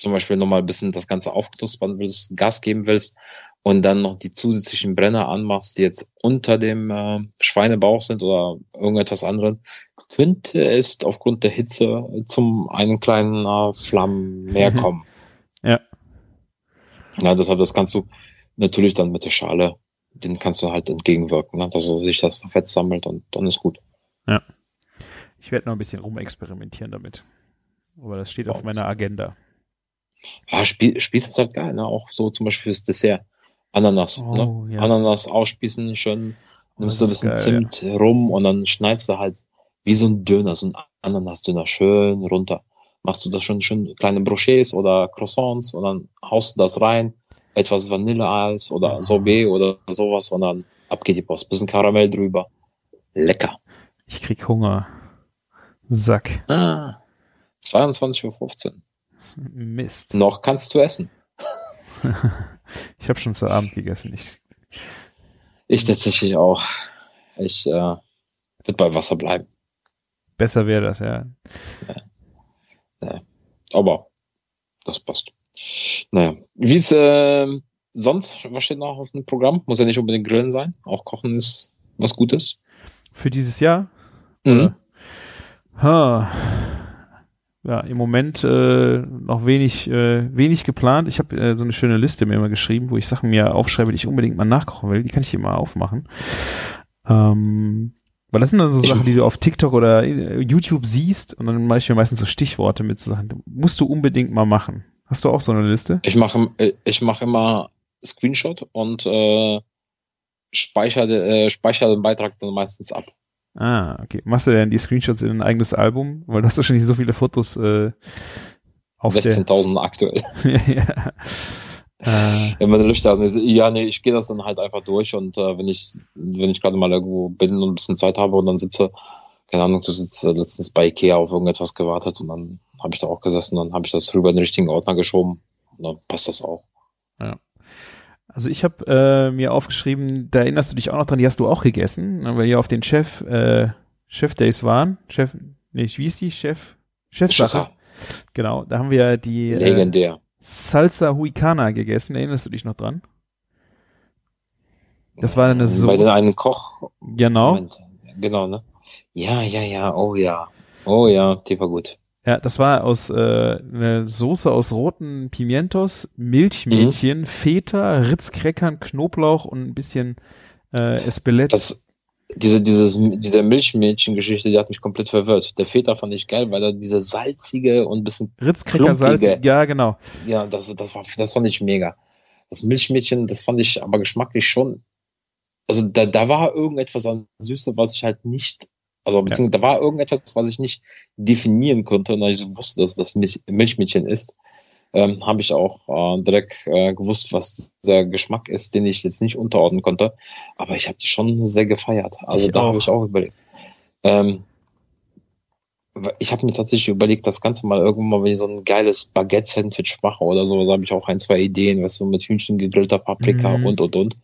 zum Beispiel nochmal ein bisschen das Ganze aufknuspern willst, Gas geben willst und dann noch die zusätzlichen Brenner anmachst, die jetzt unter dem äh, Schweinebauch sind oder irgendetwas anderen, könnte es aufgrund der Hitze zum einen kleinen äh, Flammen mehr Mhm. kommen. Ja. Ja, deshalb, das kannst du natürlich dann mit der Schale, den kannst du halt entgegenwirken, ne? dass sich das Fett sammelt und dann ist gut. Ich werde noch ein bisschen rumexperimentieren damit. Aber das steht auf meiner Agenda. Ja, Spie Spieß ist halt geil, ne? Auch so zum Beispiel fürs Dessert. Ananas. ne? Oh, ja. Ananas ausspießen, schön, nimmst du ein bisschen geil, Zimt rum und dann schneidest du halt wie so ein Döner, so ein Ananasdöner schön runter. Machst du das schon schön kleine Brochets oder Croissants und dann haust du das rein, etwas Vanilleeis oder Ah. Sorbet oder sowas und dann ab geht die Post. Bisschen Karamell drüber. Lecker. Ich krieg Hunger. Sack. Ah, 22.15 Uhr. Mist. Noch kannst du essen. Ich habe schon zu Abend gegessen. Ich, Ich tatsächlich auch. Ich äh, wird bei Wasser bleiben. besser wäre das, ja. Aber das passt. Naja, wie ist äh, sonst? Was steht noch auf dem Programm? Muss ja nicht unbedingt Grillen sein. Auch Kochen ist was Gutes. Für dieses Jahr? Mhm. Ha. Ja, im Moment äh, noch wenig, äh, wenig geplant. Ich habe äh, so eine schöne Liste mir immer geschrieben, wo ich Sachen mir aufschreibe, die ich unbedingt mal nachkochen will. Die kann ich mal aufmachen. Ähm, weil das sind dann so Sachen, die du auf TikTok oder äh, YouTube siehst und dann mache ich mir meistens so Stichworte mit so Sachen. Musst du unbedingt mal machen. Hast du auch so eine Liste? Ich mache äh, ich mache immer Screenshot und äh, speichere, äh, speichere den Beitrag dann meistens ab. Ah, okay. Machst du denn die Screenshots in ein eigenes Album? Weil du hast wahrscheinlich so viele Fotos äh, Auf der- 16.000 aktuell. ja. Äh, Wenn man Lüchte hat, ja, nee, ich gehe das dann halt einfach durch und äh, wenn ich, wenn ich gerade mal irgendwo bin und ein bisschen Zeit habe und dann sitze, keine Ahnung, du sitzt äh, letztens bei Ikea auf irgendetwas gewartet und dann habe ich da auch gesessen, dann habe ich das rüber in den richtigen Ordner geschoben und dann passt das auch. Also ich habe äh, mir aufgeschrieben, da erinnerst du dich auch noch dran, die hast du auch gegessen, weil wir hier auf den Chef, äh, Chef Days waren. Chef, nee, wie ist die? Chef, Chefsache. Genau, da haben wir die äh, Legendär. Salsa Huicana gegessen. Erinnerst du dich noch dran? Das war eine Bei Soße. den einen Koch. Genau. Moment. Genau, ne? Ja, ja, ja, oh ja. Oh ja, die war gut. Ja, das war aus äh, eine Soße aus roten Pimientos, Milchmädchen, Feta, Ritzcrackern, Knoblauch und ein bisschen äh, Espelette. Das, diese, dieses, diese Milchmädchen-Geschichte, die hat mich komplett verwirrt. Der Feta fand ich geil, weil er diese salzige und ein bisschen, Ritzcracker Salz. klumpige. Ja, genau. ja, das, das war, das fand ich mega. Das Milchmädchen, das fand ich aber geschmacklich schon, also da, da war irgendetwas an Süße, was ich halt nicht, also beziehungsweise da war irgendetwas, was ich nicht definieren konnte, und da ich so wusste, dass das Milch, Milchmädchen ist, ähm, habe ich auch äh, direkt äh, gewusst, was der Geschmack ist, den ich jetzt nicht unterordnen konnte. Aber ich habe die schon sehr gefeiert. Also Ich da habe ich auch überlegt. Ähm, ich habe mir tatsächlich überlegt, das Ganze mal irgendwann mal, wenn ich so ein geiles Baguette-Sandwich mache oder so, da habe ich auch ein, zwei Ideen, was so mit Hühnchen gegrillter Paprika Mhm. und und und.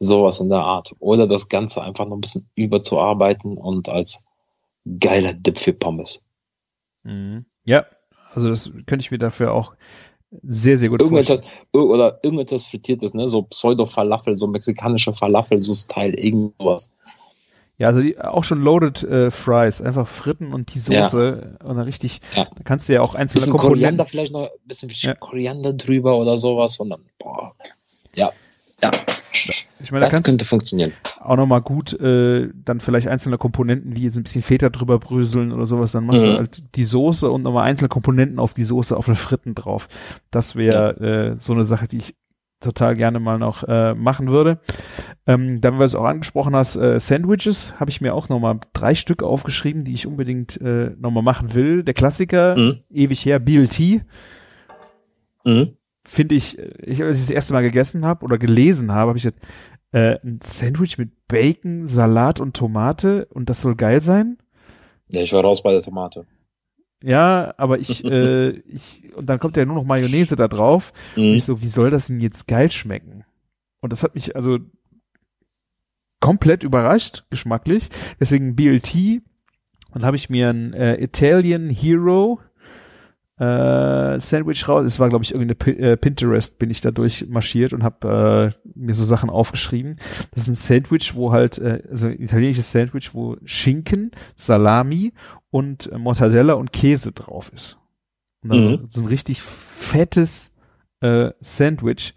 Sowas in der Art. Oder das Ganze einfach noch ein bisschen überzuarbeiten und als geiler Dip für Pommes. Mhm. Ja, also das könnte ich mir dafür auch sehr, sehr gut Irgendetwas, vorstellen. oder irgendetwas frittiertes, ne? So Pseudo-Falafel, so mexikanische Falafel, so Style, irgendwas. Ja, also die, auch schon loaded äh, Fries, einfach Fritten und die Soße und dann richtig, Ja. da kannst du ja auch einzelne Bisschen Koriander Komponenten. vielleicht noch, ein bisschen Ja. Koriander drüber oder sowas und dann, boah. Ja. Ja. Ich meine, da Das könnte funktionieren. du auch nochmal gut äh, dann vielleicht einzelne Komponenten wie jetzt ein bisschen Feta drüber bröseln oder sowas, dann machst du Mhm. halt die Soße und nochmal einzelne Komponenten auf die Soße, auf eine Fritten drauf. Das wäre äh, so eine Sache, die ich total gerne mal noch äh, machen würde. Ähm, weil du es auch angesprochen hast, äh, Sandwiches habe ich mir auch nochmal drei Stück aufgeschrieben, die ich unbedingt äh, nochmal machen will. Der Klassiker, Mhm. ewig her, BLT, Mhm. Finde ich, äh, ich, als ich das erste Mal gegessen habe oder gelesen habe, habe ich gesagt, äh, ein Sandwich mit Bacon, Salat und Tomate und das soll geil sein. Ja, ich war raus bei der Tomate. Ja, aber ich, äh, ich, und dann kommt ja nur noch Mayonnaise da drauf. Und Mhm. ich so, wie soll das denn jetzt geil schmecken? Und das hat mich also komplett überrascht, geschmacklich. Deswegen BLT. Dann habe ich mir ein äh, Italian Hero äh, Sandwich raus. Es war, glaube ich, irgendeine Pi- äh, Pinterest, bin ich da durchmarschiert und habe äh, mir so Sachen aufgeschrieben. Das ist ein Sandwich, wo halt, äh, also ein italienisches Sandwich, wo Schinken, Salami und äh, Mortadella und Käse drauf ist. Und also Mhm. so ein richtig fettes äh, Sandwich.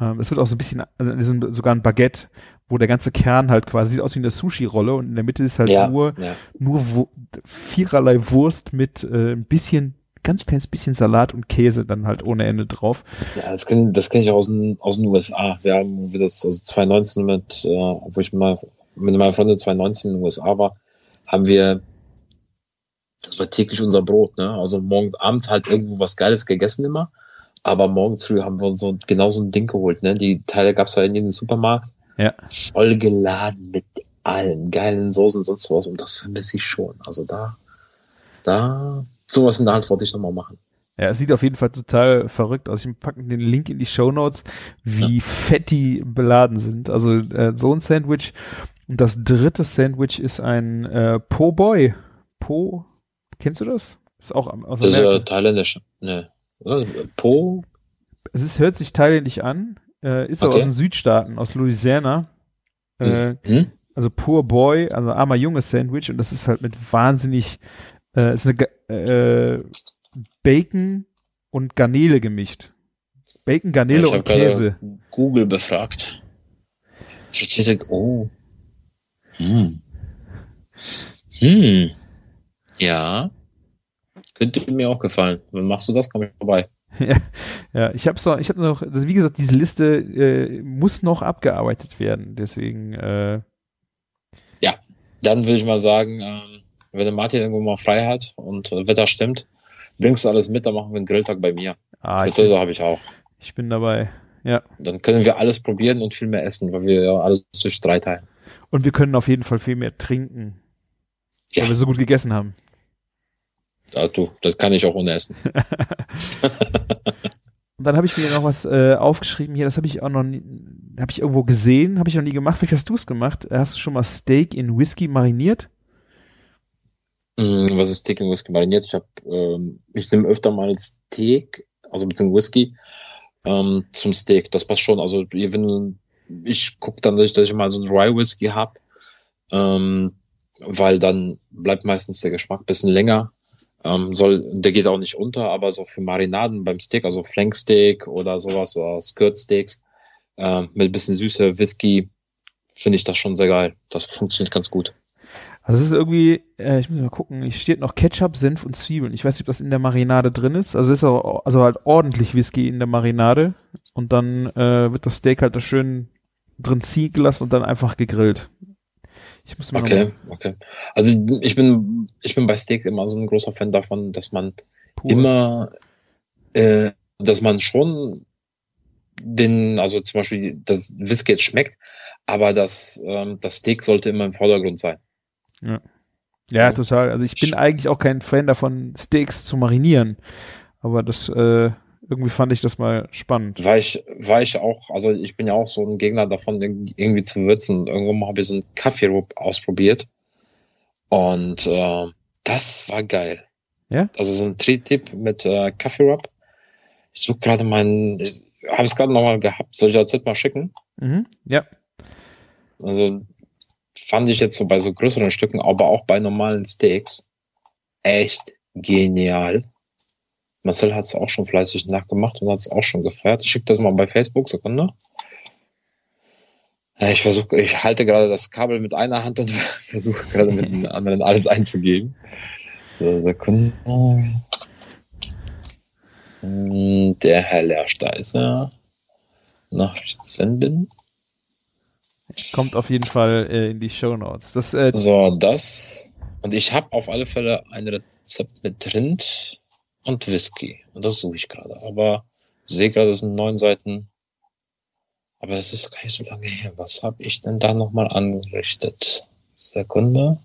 Ähm, es wird auch so ein bisschen, also es ist sogar ein Baguette, wo der ganze Kern halt quasi sieht aus wie eine Sushi-Rolle und in der Mitte ist halt Ja, nur, ja. nur Wu viererlei Wurst mit äh, ein bisschen, ganz kleines bisschen Salat und Käse dann halt ohne Ende drauf. Ja, das kenne das kenn ich aus den, aus den USA. Wir haben, wo wir das, also 2019 mit, äh, wo ich mal mit meiner Freundin 2019 in den USA war, haben wir, das war täglich unser Brot, ne? Also morgen abends halt irgendwo was Geiles gegessen immer. Aber morgens früh haben wir uns so genau so ein Ding geholt, ne? Die Teile gab's ja in jedem Supermarkt. Ja. Voll geladen mit allen geilen Soßen und sonst was. Und das vermisse ich schon. Also da, da, sowas in der Hand wollte ich nochmal machen. Ja, es sieht auf jeden Fall total verrückt aus. Ich packe den Link in die Show Notes, wie fett die beladen sind. Also äh, so ein Sandwich. Und das dritte Sandwich ist ein äh, Po Boy. Po, kennst du das? Ist auch aus Das ist ja thailändisch. Ne. Po? es ist, hört sich thailändisch an, äh, ist aber Okay. aus den Südstaaten, aus Louisiana. Äh, Hm? also Poor Boy, also armer Junge Sandwich und das ist halt mit wahnsinnig, äh, ist eine äh, Bacon und Garnele gemischt. Bacon, Garnele ich und Käse. Google befragt. Frittierte, oh. Hm. Hm. Ja. Könnte mir auch gefallen. Wann machst du das? Komm ich vorbei. ja, ja, ich habe so, ich habe noch, also wie gesagt, diese Liste äh, muss noch abgearbeitet werden. Deswegen, äh, Dann würde ich mal sagen, ähm, wenn der Martin irgendwo mal frei hat und äh, Wetter stimmt, Bringst du alles mit, dann machen wir einen Grilltag bei mir. Ah, ich, Fritteuse habe ich auch. ich bin dabei. Ja. Dann können wir alles probieren und viel mehr essen, weil wir ja alles durch drei teilen. Und wir können auf jeden Fall viel mehr trinken, Ja. weil wir so gut gegessen haben. Ja, du, das kann ich auch ohne essen. Und dann habe ich mir noch was äh, aufgeschrieben hier, das habe ich auch noch nie, habe ich irgendwo gesehen, habe ich noch nie gemacht. Vielleicht hast du es gemacht. Hast du schon mal Steak in Whisky mariniert? Mm, Was ist Steak in Whisky mariniert? Ich habe, ähm, ich nehme öfter mal Steak, also beziehungsweise Whisky, ähm, zum Steak. Das passt schon. Also wenn ich gucke dann, dass ich, dass ich mal so einen Rye Whisky hab, ähm, weil dann bleibt meistens der Geschmack ein bisschen länger. Ähm, soll, der geht auch nicht unter, aber so für Marinaden beim Steak, also Flanksteak oder sowas oder Skirt Steaks, ähm, mit ein bisschen süßer Whisky, finde ich das schon sehr geil. Das funktioniert ganz gut. Also es ist irgendwie, äh, ich muss mal gucken, hier steht noch Ketchup, Senf und Zwiebeln. Ich weiß nicht, ob das in der Marinade drin ist. Also es ist auch, also halt ordentlich Whisky in der Marinade und dann äh, wird das Steak halt da schön drin ziehen gelassen und dann einfach gegrillt. Ich muss mal Okay, okay. Also ich bin, ich bin bei Steak immer so ein großer Fan davon, dass man pur- immer, äh, dass man schon den, also zum Beispiel das Whisky jetzt schmeckt, aber das, ähm, das Steak sollte immer im Vordergrund sein. Ja, total. Also ich bin eigentlich auch kein Fan davon, Steaks zu marinieren. Aber das, äh, irgendwie fand ich das mal spannend. War ich, war ich auch, also ich bin ja auch so ein Gegner davon, irgendwie zu würzen. Irgendwann habe ich so einen Kaffee-Rub ausprobiert und äh, das war geil. Ja? Also so ein Tri-Tipp mit äh, Kaffee-Rub. Ich suche gerade meinen, ich habe es gerade nochmal gehabt. Soll ich das jetzt mal schicken? Mhm. Ja. Also fand ich jetzt so bei so größeren Stücken, aber auch bei normalen Steaks echt genial. Marcel hat es auch schon fleißig nachgemacht und hat es auch schon gefeiert. Ich schicke das mal bei Facebook, Sekunde. Ich versuche, ich halte gerade das Kabel mit einer Hand und versuche gerade mit der anderen alles einzugeben. So, Sekunde. Hm, Der Herr Lersch, da ist er. Nachricht senden. Kommt auf jeden Fall äh, in die Show Notes. Das, äh, So, das. Und ich habe auf alle Fälle ein Rezept mit Rind und Whisky. Und das suche ich gerade. Aber sehe gerade, das sind neun Seiten. Aber das ist gar nicht so lange her. Was habe ich denn da nochmal angerichtet? Sekunde.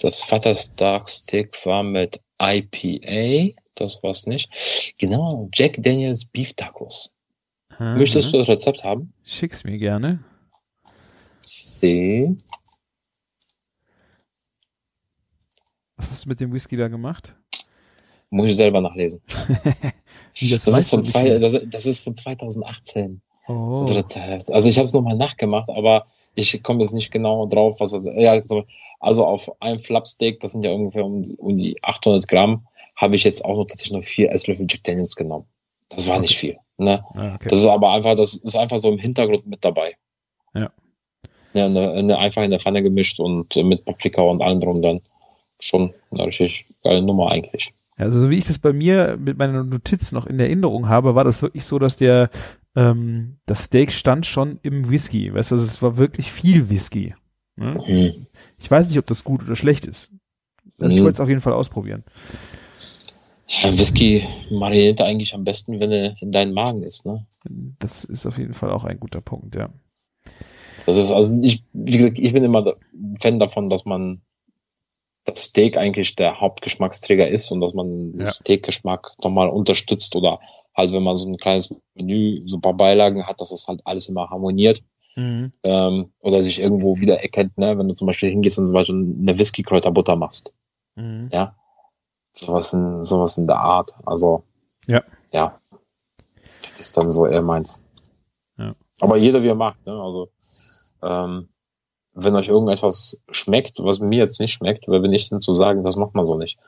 Das Vaterstark Steak war mit IPA. Das war's nicht. Genau, Jack Daniels Beef Tacos. Aha. Möchtest du das Rezept haben? Schick's mir gerne. C. Was hast du mit dem Whisky da gemacht? Muss ich selber nachlesen. Das weißt ist, von zwei, das, das ist von 2018. Oh. Das Rezept. Also ich habe es nochmal nachgemacht, aber ich komme jetzt nicht genau drauf, was das, ja, also auf ein Flapsteak, das sind ja ungefähr um, die- um die 800 Gramm, habe ich jetzt auch noch tatsächlich nur vier Esslöffel Jack Daniels genommen. Das war nicht viel. Ne? Ah, okay. Das ist aber einfach, das ist einfach so im Hintergrund mit dabei. Ja. Ja, eine, eine einfach in der Pfanne gemischt und äh, mit Paprika und allem drum dann schon eine richtig geile Nummer eigentlich. Also so wie ich das bei mir mit meiner Notiz noch in Erinnerung habe, war das wirklich so, dass der ähm, das Steak stand schon im Whisky. Weißt du, also es war wirklich viel Whisky. Ne? Hm. Ich weiß nicht, ob das gut oder schlecht ist. Also ich Mhm. wollte es auf jeden Fall ausprobieren. Ja, Whisky mariniert eigentlich am besten, wenn er in deinen Magen ist, ne? Das ist auf jeden Fall auch ein guter Punkt, ja. Das ist, also ich, wie gesagt, ich bin immer Fan davon, dass man das Steak eigentlich der Hauptgeschmacksträger ist und dass man den Ja. Steakgeschmack nochmal unterstützt oder halt, wenn man so ein kleines Menü, so ein paar Beilagen hat, dass das halt alles immer harmoniert Mhm. ähm, oder sich irgendwo wiedererkennt, ne? wenn du zum Beispiel hingehst und zum Beispiel eine Whisky-Kräuterbutter machst. Mhm. Ja. Sowas in, sowas in der Art. Also. Ja. Ja. Das ist dann so eher meins. Ja. Aber jeder wie er mag, ne? Also, ähm, wenn euch irgendetwas schmeckt, was mir jetzt nicht schmeckt, wer bin ich denn zu sagen, das macht man so nicht.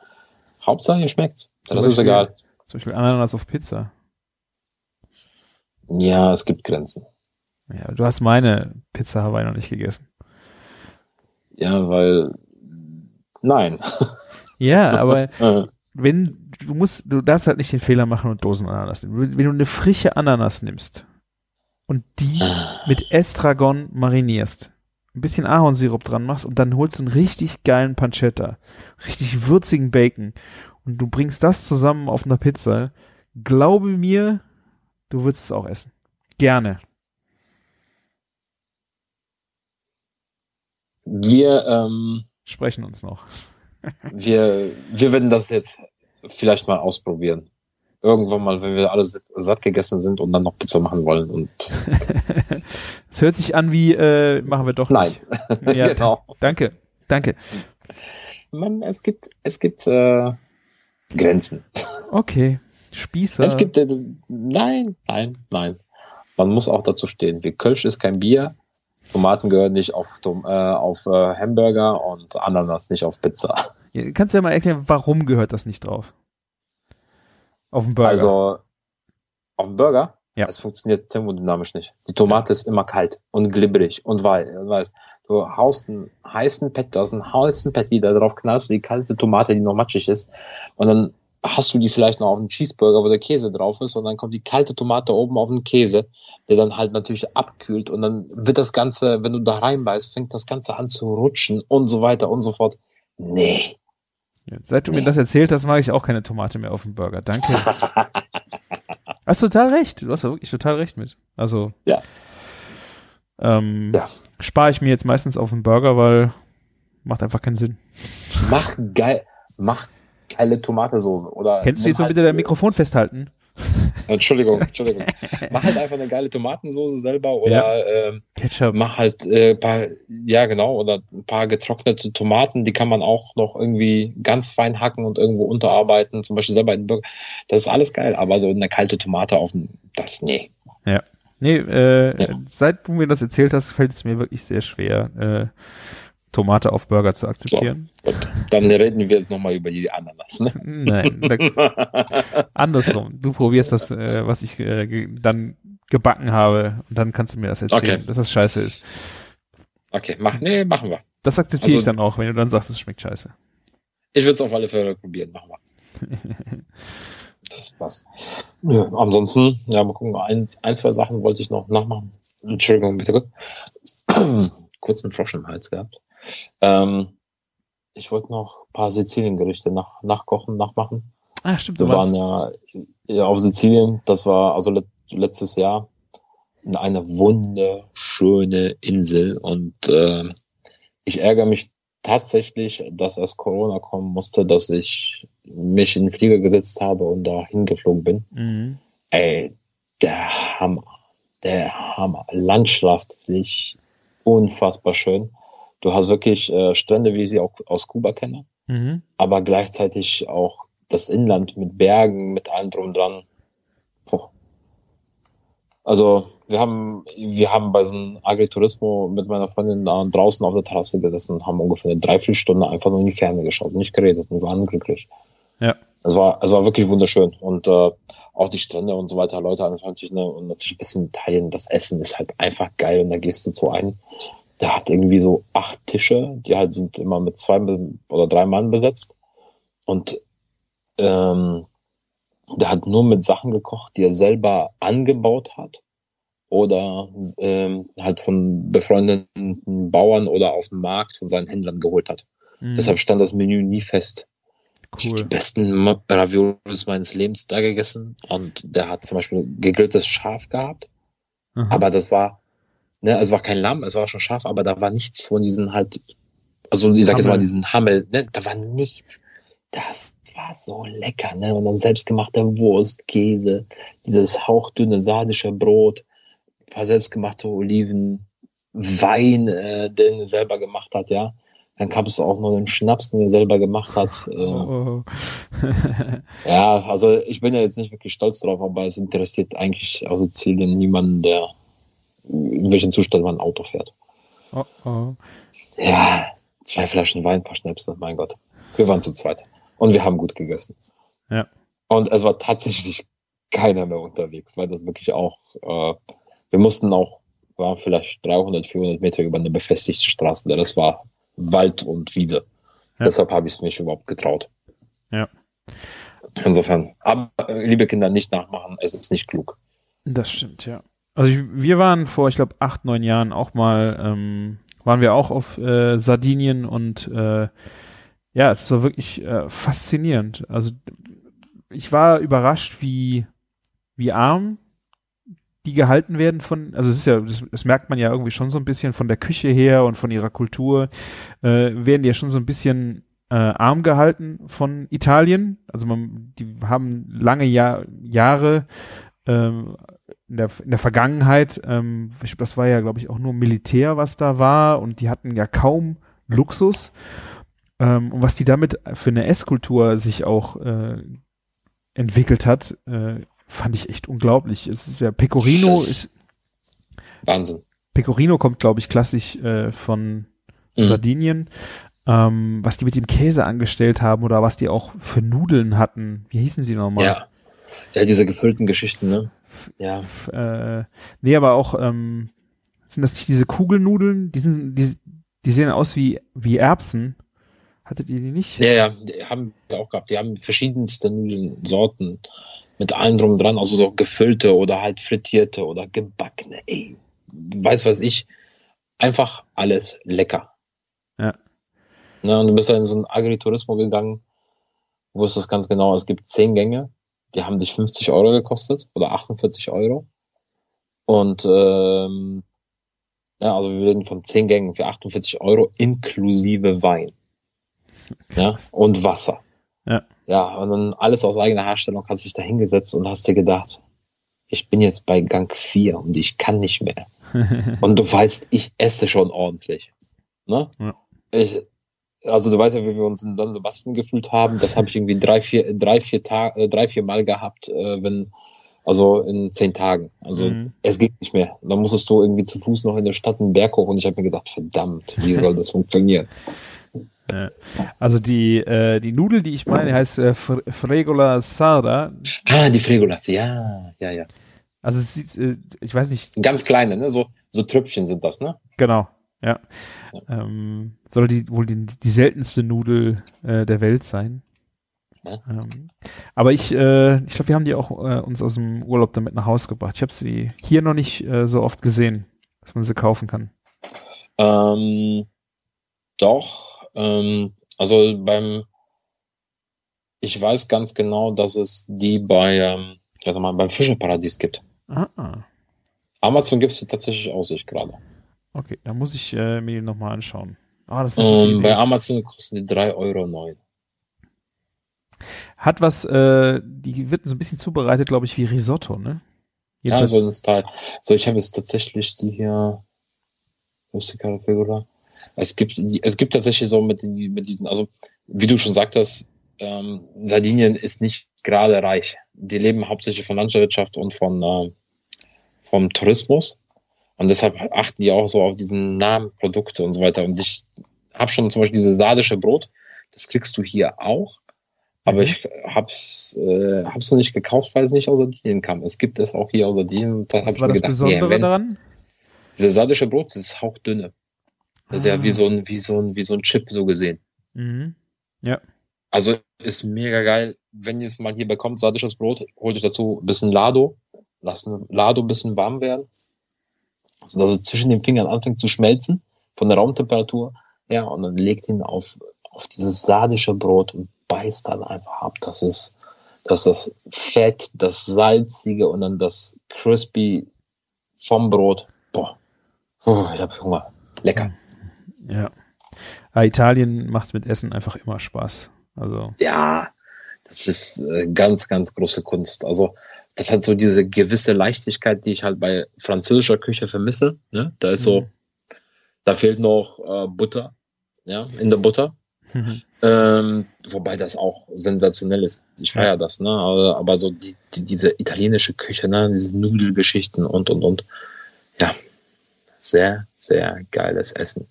Hauptsache ihr schmeckt. Das ist Beispiel- egal. Zum Beispiel Ananas auf Pizza. Ja, es gibt Grenzen. Ja, du hast meine Pizza Hawaii noch nicht gegessen. Ja, weil, nein. Ja, aber wenn du musst, du darfst halt nicht den Fehler machen und Dosenananas nehmen. Wenn du eine frische Ananas nimmst und die mit Estragon marinierst ein bisschen Ahornsirup dran machst und dann holst du einen richtig geilen Pancetta, richtig würzigen Bacon und du bringst das zusammen auf einer Pizza, glaube mir, du würdest es auch essen. Gerne. Wir, ähm, Sprechen uns noch. Wir, wir werden das jetzt vielleicht mal ausprobieren. Irgendwann mal, wenn wir alle satt gegessen sind und dann noch Pizza machen wollen. Und Es hört sich an wie, äh, machen wir doch nein, nicht. Ja, genau. Danke, danke. Man, es gibt, es gibt äh, Grenzen. Okay. Spießer. Es gibt, äh, nein, nein, nein. Man muss auch dazu stehen. Wie Kölsch ist kein Bier. Tomaten gehören nicht auf, Tom- äh, auf äh, Hamburger und Ananas nicht auf Pizza. Kannst du ja mal erklären, warum gehört das nicht drauf? Auf dem Burger. Also auf dem Burger, Ja. es funktioniert thermodynamisch nicht. Die Tomate ist immer kalt und glibberig und wei- weiß. Du haust einen heißen Patty, aus einem heißen Patty, da drauf knallst du die kalte Tomate, die noch matschig ist. Und dann hast du die vielleicht noch auf einen Cheeseburger, wo der Käse drauf ist, und dann kommt die kalte Tomate oben auf den Käse, der dann halt natürlich abkühlt und dann wird das Ganze, wenn du da reinbeißt, fängt das Ganze an zu rutschen und so weiter und so fort. Nee. Ja, Seit du mir das erzählt hast, mag ich auch keine Tomate mehr auf dem Burger. Danke. Hast total recht. Du hast da wirklich total recht mit. Also. Ja. Ähm, Ja. Spare ich mir jetzt meistens auf den Burger, weil macht einfach keinen Sinn. Mach geil, mach geile Tomatensoße oder Kennst du jetzt mal halt, bitte dein Mikrofon festhalten? Entschuldigung, Entschuldigung. mach halt einfach eine geile Tomatensoße selber oder ähm, Ketchup. mach halt äh, paar, ja genau, oder ein paar getrocknete Tomaten, die kann man auch noch irgendwie ganz fein hacken und irgendwo unterarbeiten, zum Beispiel selber in den Burger. Das ist alles geil, aber so eine kalte Tomate auf dem, das, nee. Nee, äh, Ja. seit du mir das erzählt hast, fällt es mir wirklich sehr schwer, äh, Tomate auf Burger zu akzeptieren. Gut, dann reden wir jetzt nochmal über die Ananas, ne? Nein, da, andersrum. Du probierst das, äh, was ich äh, dann gebacken habe und dann kannst du mir das erzählen, Okay. dass das scheiße ist. okay, mach, nee, machen wir. Das akzeptiere ich Also- dann auch, wenn du dann sagst, es schmeckt scheiße. Ich würde es auf alle Fälle probieren, machen wir. Das passt. Ja, ansonsten, ja, mal gucken, ein, ein, zwei Sachen wollte ich noch nachmachen. Entschuldigung, bitte. Kurz einen Frosch im Hals gehabt. Ähm, ich wollte noch ein paar Sizilien-Gerichte nach, nachkochen, nachmachen. Ah, stimmt, Wir waren ja, ja auf Sizilien, das war also let, letztes Jahr eine wunderschöne Insel und äh, ich ärgere mich tatsächlich, dass erst Corona kommen musste, dass ich mich in den Flieger gesetzt habe und da hingeflogen bin. Mhm. Ey, der Hammer, der Hammer, landschaftlich unfassbar schön. Du hast wirklich äh, Strände, wie ich sie auch aus Kuba kenne Mhm. aber gleichzeitig auch das Inland mit Bergen, mit allem drum und dran. Puh. Also wir haben, wir haben bei so einem Agriturismo mit meiner Freundin da draußen auf der Terrasse gesessen und haben ungefähr eine Dreiviertelstunde einfach nur in die Ferne geschaut und nicht geredet und waren glücklich. Ja. Es war, es war wirklich wunderschön und äh, auch die Strände und so weiter, Leute, natürlich, ne, und natürlich ein bisschen Italien, das Essen ist halt einfach geil und da gehst du zu einem, der hat irgendwie so acht Tische, die halt sind immer mit zwei oder drei Mann besetzt und ähm, der hat nur mit Sachen gekocht, die er selber angebaut hat oder ähm, halt von befreundeten Bauern oder auf dem Markt von seinen Händlern geholt hat. Mhm. Deshalb stand das Menü nie fest. Ich habe die cool. besten Raviolis meines Lebens da gegessen und der hat zum Beispiel gegrilltes Schaf gehabt, Aha. aber das war, ne, es war kein Lamm, es war schon Schaf, aber da war nichts von diesen halt, also ich sag jetzt mal diesen Hammel, ne, da war nichts. Das war so lecker, ne, und dann selbstgemachte Wurst, Käse, dieses hauchdünne sardische Brot, ein paar selbstgemachte Oliven, Wein, äh, den er selber gemacht hat, ja. Dann gab es auch noch einen Schnaps, den er selber gemacht hat. Äh, Oh. ja, also ich bin ja jetzt nicht wirklich stolz drauf, aber es interessiert eigentlich aus Sizilien niemanden, der in welchem Zustand man ein Auto fährt. oh, oh. Ja, zwei Flaschen Wein, ein paar Schnäpse, mein Gott. Wir waren zu zweit. Und wir haben gut gegessen. Ja. Und es war tatsächlich keiner mehr unterwegs, weil das wirklich auch, äh, wir mussten auch, waren vielleicht 300, 400 Meter über eine befestigte Straße, denn das war Wald und Wiese. Ja. Deshalb habe ich es mich überhaupt getraut. Ja. Insofern, aber äh, liebe Kinder, nicht nachmachen, es ist nicht klug. Das stimmt, ja. Also ich, wir waren vor, ich glaube, acht, neun Jahren auch mal, ähm, waren wir auch auf äh, Sardinien und äh, ja, es war wirklich äh, faszinierend. Also ich war überrascht, wie, wie arm die gehalten werden von, also es ist ja, das, das merkt man ja irgendwie schon so ein bisschen von der Küche her und von ihrer Kultur, äh, werden die ja schon so ein bisschen äh, arm gehalten von Italien. Also man, die haben lange Jahr, Jahre ähm, in der, in der Vergangenheit, ähm, ich, das war ja, glaube ich, auch nur Militär, was da war, und die hatten ja kaum Luxus. Ähm, und was die damit für eine Esskultur sich auch äh, entwickelt hat, äh, fand ich echt unglaublich. Es ist ja Pecorino ist Wahnsinn. Pecorino kommt, glaube ich, klassisch äh, von Mhm. Sardinien. Ähm, was die mit dem Käse angestellt haben oder was die auch für Nudeln hatten. Wie hießen sie nochmal? Ja. Ja, diese gefüllten Geschichten, ne? Ja. Äh, nee, aber auch, ähm, sind das nicht diese Kugelnudeln? Die, sind, die, die sehen aus wie, wie Erbsen. Hattet ihr die nicht? Ja, ja, die haben wir auch gehabt. Die haben verschiedenste Nudelsorten mit allem drum und dran, also so gefüllte oder halt frittierte oder gebackene, ey. Weiß was ich. Einfach alles lecker. Ja. Ne, und du bist da in so ein Agriturismo gegangen, wo ist das ganz genau? Es gibt zehn Gänge, die haben dich 50 Euro gekostet oder 48 Euro. Und ähm, ja, also wir reden von zehn Gängen für 48 Euro inklusive Wein. Ja, und Wasser. Ja. Ja, und dann alles aus eigener Herstellung hast dich da hingesetzt und hast dir gedacht, ich bin jetzt bei Gang 4 und ich kann nicht mehr. Und du weißt, ich esse schon ordentlich. Ne? Ja. Ich, also du weißt ja, wie wir uns in San Sebastian gefühlt haben. Das habe ich irgendwie drei, vier, drei, vier Tage, äh, drei, vier Mal gehabt, äh, wenn, also in zehn Tagen. Also Mhm. es geht nicht mehr. Dann musstest du irgendwie zu Fuß noch in der Stadt einen Berg hoch und ich habe mir gedacht, verdammt, wie soll das funktionieren? Also die, äh, die Nudel, die ich meine, heißt äh, Fre- Fregola Sarda. Ah, die Fregolas, ja, ja, ja. Also es sieht, äh, ich weiß nicht, Ganz kleine, ne? So, so Tröpfchen sind das, ne? genau, ja. Ähm, soll die wohl die, die seltenste Nudel äh, der Welt sein. Ja. Ähm, aber ich, äh, ich glaube, wir haben die auch äh, uns aus dem Urlaub damit nach Hause gebracht. Ich habe sie hier noch nicht äh, so oft gesehen, dass man sie kaufen kann. Ähm, doch, ähm, also beim, ich weiß ganz genau, dass es die bei, ähm, mal, beim Fischeparadies gibt. Ah. Amazon gibt es tatsächlich auch, sehe ich gerade. Okay, da muss ich äh, mir die nochmal anschauen. Ah, das ist Ähm, bei Amazon kosten die 3,09 Euro. Hat was, äh, die wird so ein bisschen zubereitet, glaube ich, wie Risotto, ne? Ja, Jedenfalls- so ein Style. So, ich habe jetzt tatsächlich die hier. Es gibt, es gibt tatsächlich so mit, mit diesen, also, wie du schon sagtest, ähm, Sardinien ist nicht gerade reich. Die leben hauptsächlich von Landwirtschaft und von, ähm, vom Tourismus. Und deshalb achten die auch so auf diesen Namen, Produkte und so weiter. Und ich habe schon zum Beispiel dieses sardische Brot, das kriegst du hier auch. Aber Mhm. ich hab's, äh, hab's noch nicht gekauft, weil es nicht aus Sardinien kam. Es gibt es auch hier aus Sardinien. Und Da Was war mir das gedacht, Besondere wenn, daran? dieses sardische Brot, das ist hauchdünne. Das ist Ah. ja wie so ein, wie so ein, wie so ein Chip so gesehen. Mhm. Also ist mega geil. Wenn ihr es mal hier bekommt, sardisches Brot, holt euch dazu ein bisschen Lado. Lasst ein Lado ein bisschen warm werden. So dass es zwischen den Fingern anfängt zu schmelzen. Von der Raumtemperatur. Ja, und dann legt ihn auf, auf dieses sardische Brot und beißt dann einfach ab. Das ist, das ist das Fett, das Salzige und dann das Crispy vom Brot. Boah. Oh, ich hab Hunger. Lecker. Ja. ja. Italien macht mit Essen einfach immer Spaß. Also, Ja, das ist äh, ganz, ganz große Kunst. Also, das hat so diese gewisse Leichtigkeit, die ich halt bei französischer Küche vermisse. Ne? Da ist so, Mhm. da fehlt noch äh, Butter, ja, in der Butter. Ähm, wobei das auch sensationell ist. Ich feiere das, ne? Aber, aber so die, die, diese italienische Küche, ne? Diese Nudelgeschichten und und und. Ja, sehr, sehr geiles Essen.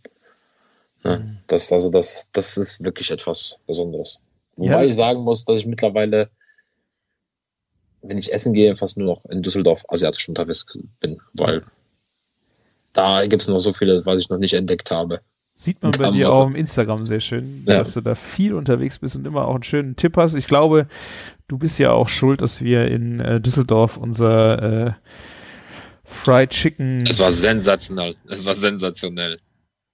Ne? Mhm. Das, also das, das ist wirklich etwas Besonderes. Wobei Ja. ich sagen muss, dass ich mittlerweile, wenn ich essen gehe, fast nur noch in Düsseldorf asiatisch unterwegs bin, weil da gibt es noch so vieles, was ich noch nicht entdeckt habe. Sieht man bei dir auch im Instagram sehr schön, Ja. dass du da viel unterwegs bist und immer auch einen schönen Tipp hast. Ich glaube, du bist ja auch schuld, dass wir in äh, Düsseldorf unser äh, Fried Chicken. Es war sensationell. Es war sensationell.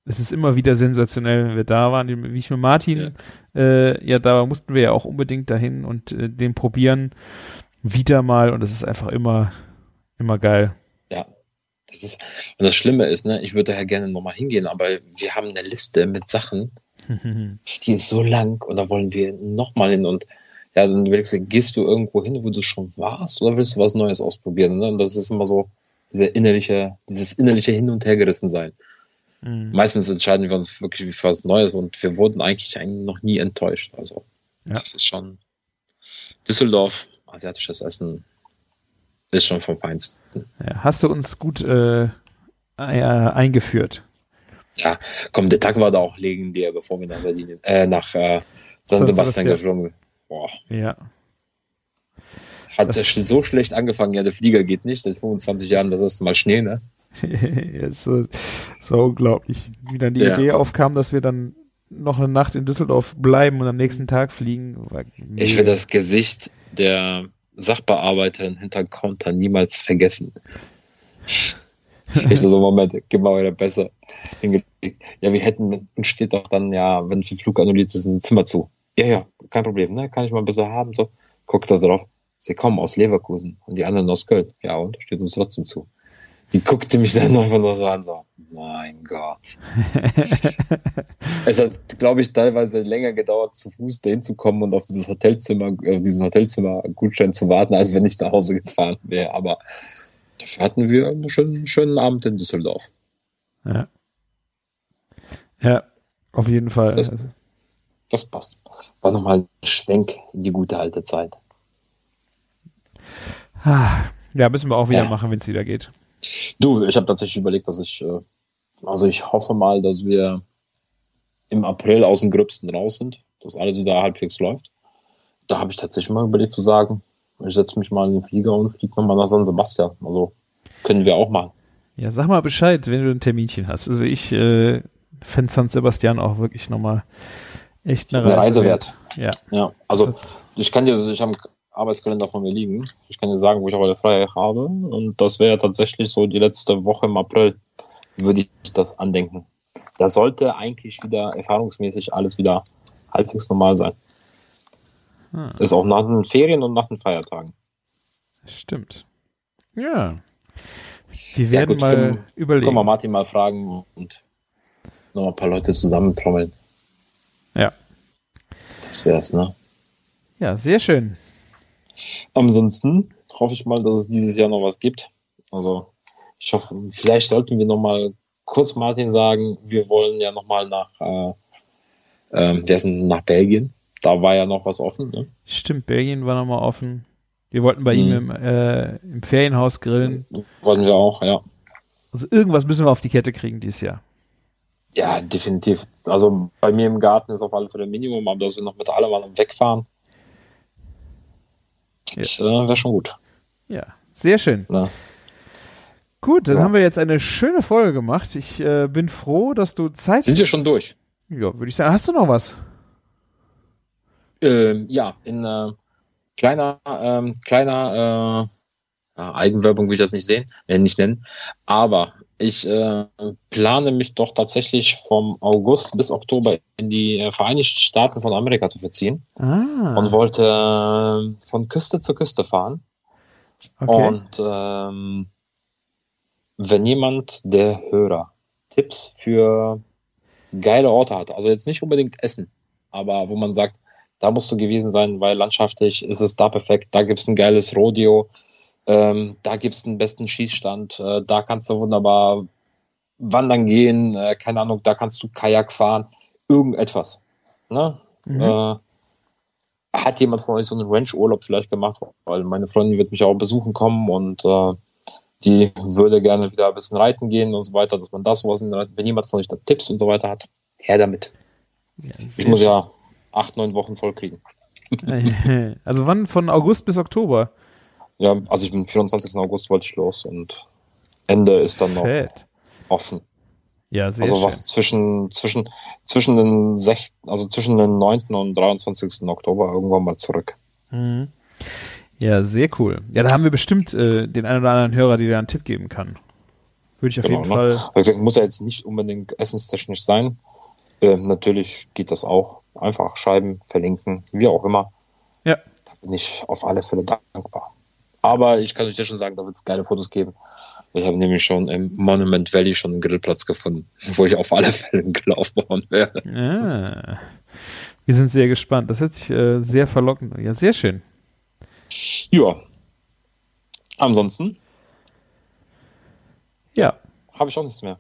Es ist immer wieder sensationell, wenn wir da waren. Wie ich mit Martin, ja, äh, ja da mussten wir ja auch unbedingt dahin und äh, den probieren. Wieder mal und es ist einfach immer, immer geil. Ja. Das ist, und das Schlimme ist, ne, ich würde daher gerne nochmal hingehen, aber wir haben eine Liste mit Sachen, die ist so lang und da wollen wir nochmal hin und ja, dann willst du, gehst du irgendwo hin, wo du schon warst oder willst du was Neues ausprobieren? Ne? Und das ist immer so, dieser innerliche, dieses innerliche Hin- und Hergerissen sein. Mhm. Meistens entscheiden wir uns wirklich für was Neues und wir wurden eigentlich, eigentlich noch nie enttäuscht. Also, ja. das ist schon Düsseldorf, asiatisches Essen ist schon vom Feinsten. Ja, hast du uns gut äh, äh, eingeführt? Ja, komm, der Tag war da auch legendär, bevor wir nach Sardinien, äh, nach äh, San, San Sebastian, Sebastian geflogen sind. Boah. Ja. Hat ja so schlecht angefangen, ja, der Flieger geht nicht, seit 25 Jahren das erste Mal Schnee, ne? ist so, so unglaublich, wie dann die ja. Idee aufkam, dass wir dann noch eine Nacht in Düsseldorf bleiben und am nächsten Tag fliegen. Ich will das Gesicht der Sachbearbeiterin hinter Counter niemals vergessen. ich so, Moment, gib mal wieder besser. Ja, wir hätten, steht doch dann, ja, wenn der Flug annulliert ist, ein Zimmer zu. Ja, ja, kein Problem, ne? Kann ich mal ein bisschen haben, so. Guckt da drauf. Sie kommen aus Leverkusen und die anderen aus Köln. Ja, und? Steht uns trotzdem zu. Die guckte mich dann einfach nur so an, so, mein Gott. es hat, glaube ich, teilweise länger gedauert, zu Fuß dahin zu kommen und auf dieses Hotelzimmer, auf diesen Hotelzimmer-Gutschein zu warten, als wenn ich nach Hause gefahren wäre. Aber dafür hatten wir einen schönen, schönen Abend in Düsseldorf. Ja. Ja, auf jeden Fall. Das, das passt. War nochmal ein Schwenk in die gute alte Zeit. Ja, müssen wir auch wieder ja. machen, wenn es wieder geht. Du, ich habe tatsächlich überlegt, dass ich, äh, also ich hoffe mal, dass wir im April aus dem Gröbsten raus sind, dass alles wieder halbwegs läuft. Da habe ich tatsächlich mal überlegt zu sagen, ich setze mich mal in den Flieger und fliege nochmal nach San Sebastian. Also können wir auch mal. Ja, sag mal Bescheid, wenn du ein Terminchen hast. Also ich äh, fände San Sebastian auch wirklich nochmal echt eine, eine Reise, wert. Ja. ja. Also ich kann dir, ich habe Arbeitskalender von mir liegen. Ich kann dir sagen, wo ich heute frei habe. Und das wäre tatsächlich so die letzte Woche im April, würde ich das andenken. Da sollte eigentlich wieder erfahrungsmäßig alles wieder halbwegs normal sein. Hm. Ist auch nach den Ferien und nach den Feiertagen. Stimmt. Ja. Wir werden ja, gut, mal können, überlegen. Können wir Martin mal fragen und noch ein paar Leute zusammentrommeln. Ja. Das wär's, ne? Ja, sehr schön. Ansonsten hoffe ich mal, dass es dieses Jahr noch was gibt. Also ich hoffe, vielleicht sollten wir noch mal kurz Martin sagen, wir wollen ja noch mal nach, äh, äh, sind nach Belgien. Da war ja noch was offen. Ne? Stimmt, Belgien war noch mal offen. Wir wollten bei hm. ihm im, äh, im Ferienhaus grillen. Wollten wir auch, ja. Also irgendwas müssen wir auf die Kette kriegen dieses Jahr. Ja, definitiv. Also bei mir im Garten ist auf alle Fälle Minimum, aber dass wir noch mit allem wegfahren, das ja. äh, wäre schon gut. Ja, sehr schön. Ja. Gut, dann ja. haben wir jetzt eine schöne Folge gemacht. Ich äh, bin froh, dass du Zeit. Sind wir schon durch? Ja, würde ich sagen. Hast du noch was? Ähm, ja, in äh, kleiner, ähm, kleiner äh, Eigenwerbung will ich das nicht sehen, äh, nicht nennen. Aber ich äh, plane mich doch tatsächlich vom August bis Oktober in die äh, Vereinigten Staaten von Amerika zu verziehen ah. und wollte äh, von Küste zu Küste fahren. Okay. Und ähm, wenn jemand der Hörer Tipps für geile Orte hat, also jetzt nicht unbedingt Essen, aber wo man sagt, da musst du gewesen sein, weil landschaftlich ist es da perfekt, da gibt es ein geiles Rodeo, ähm, da gibt's den besten Schießstand, äh, da kannst du wunderbar wandern gehen, äh, keine Ahnung, da kannst du Kajak fahren, irgendetwas. Ne? Mhm. Äh, hat jemand von euch so einen Ranch-Urlaub vielleicht gemacht? Weil meine Freundin wird mich auch besuchen kommen und äh, die würde gerne wieder ein bisschen reiten gehen und so weiter, dass man das sowas, wenn jemand von euch da Tipps und so weiter hat, her damit. Ja, ich muss ja acht, neun Wochen voll kriegen. Also wann? Von August bis Oktober? Ja, also ich bin 24. August wollte ich los und Ende ist dann noch Fett. offen. Ja, sehr Also schön. was zwischen, zwischen, zwischen den sech, also zwischen den 9. und 23. Oktober irgendwann mal zurück. Mhm. Ja, sehr cool. Ja, da haben wir bestimmt äh, den einen oder anderen Hörer, der da einen Tipp geben kann. Würde ich auf Genau, jeden ne? Fall. Also, muss ja jetzt nicht unbedingt essenstechnisch sein. Ähm, natürlich geht das auch. Einfach schreiben, verlinken, wie auch immer. Ja. Da bin ich auf alle Fälle dankbar. Aber ich kann euch ja schon sagen, da wird es geile Fotos geben. Ich habe nämlich schon im Monument Valley schon einen Grillplatz gefunden, wo ich auf alle Fälle gelaufen worden wäre. Ah. Wir sind sehr gespannt. Das hört sich äh, sehr verlockend an. Ja, sehr schön. Ja. Ansonsten Ja. habe ich auch nichts mehr.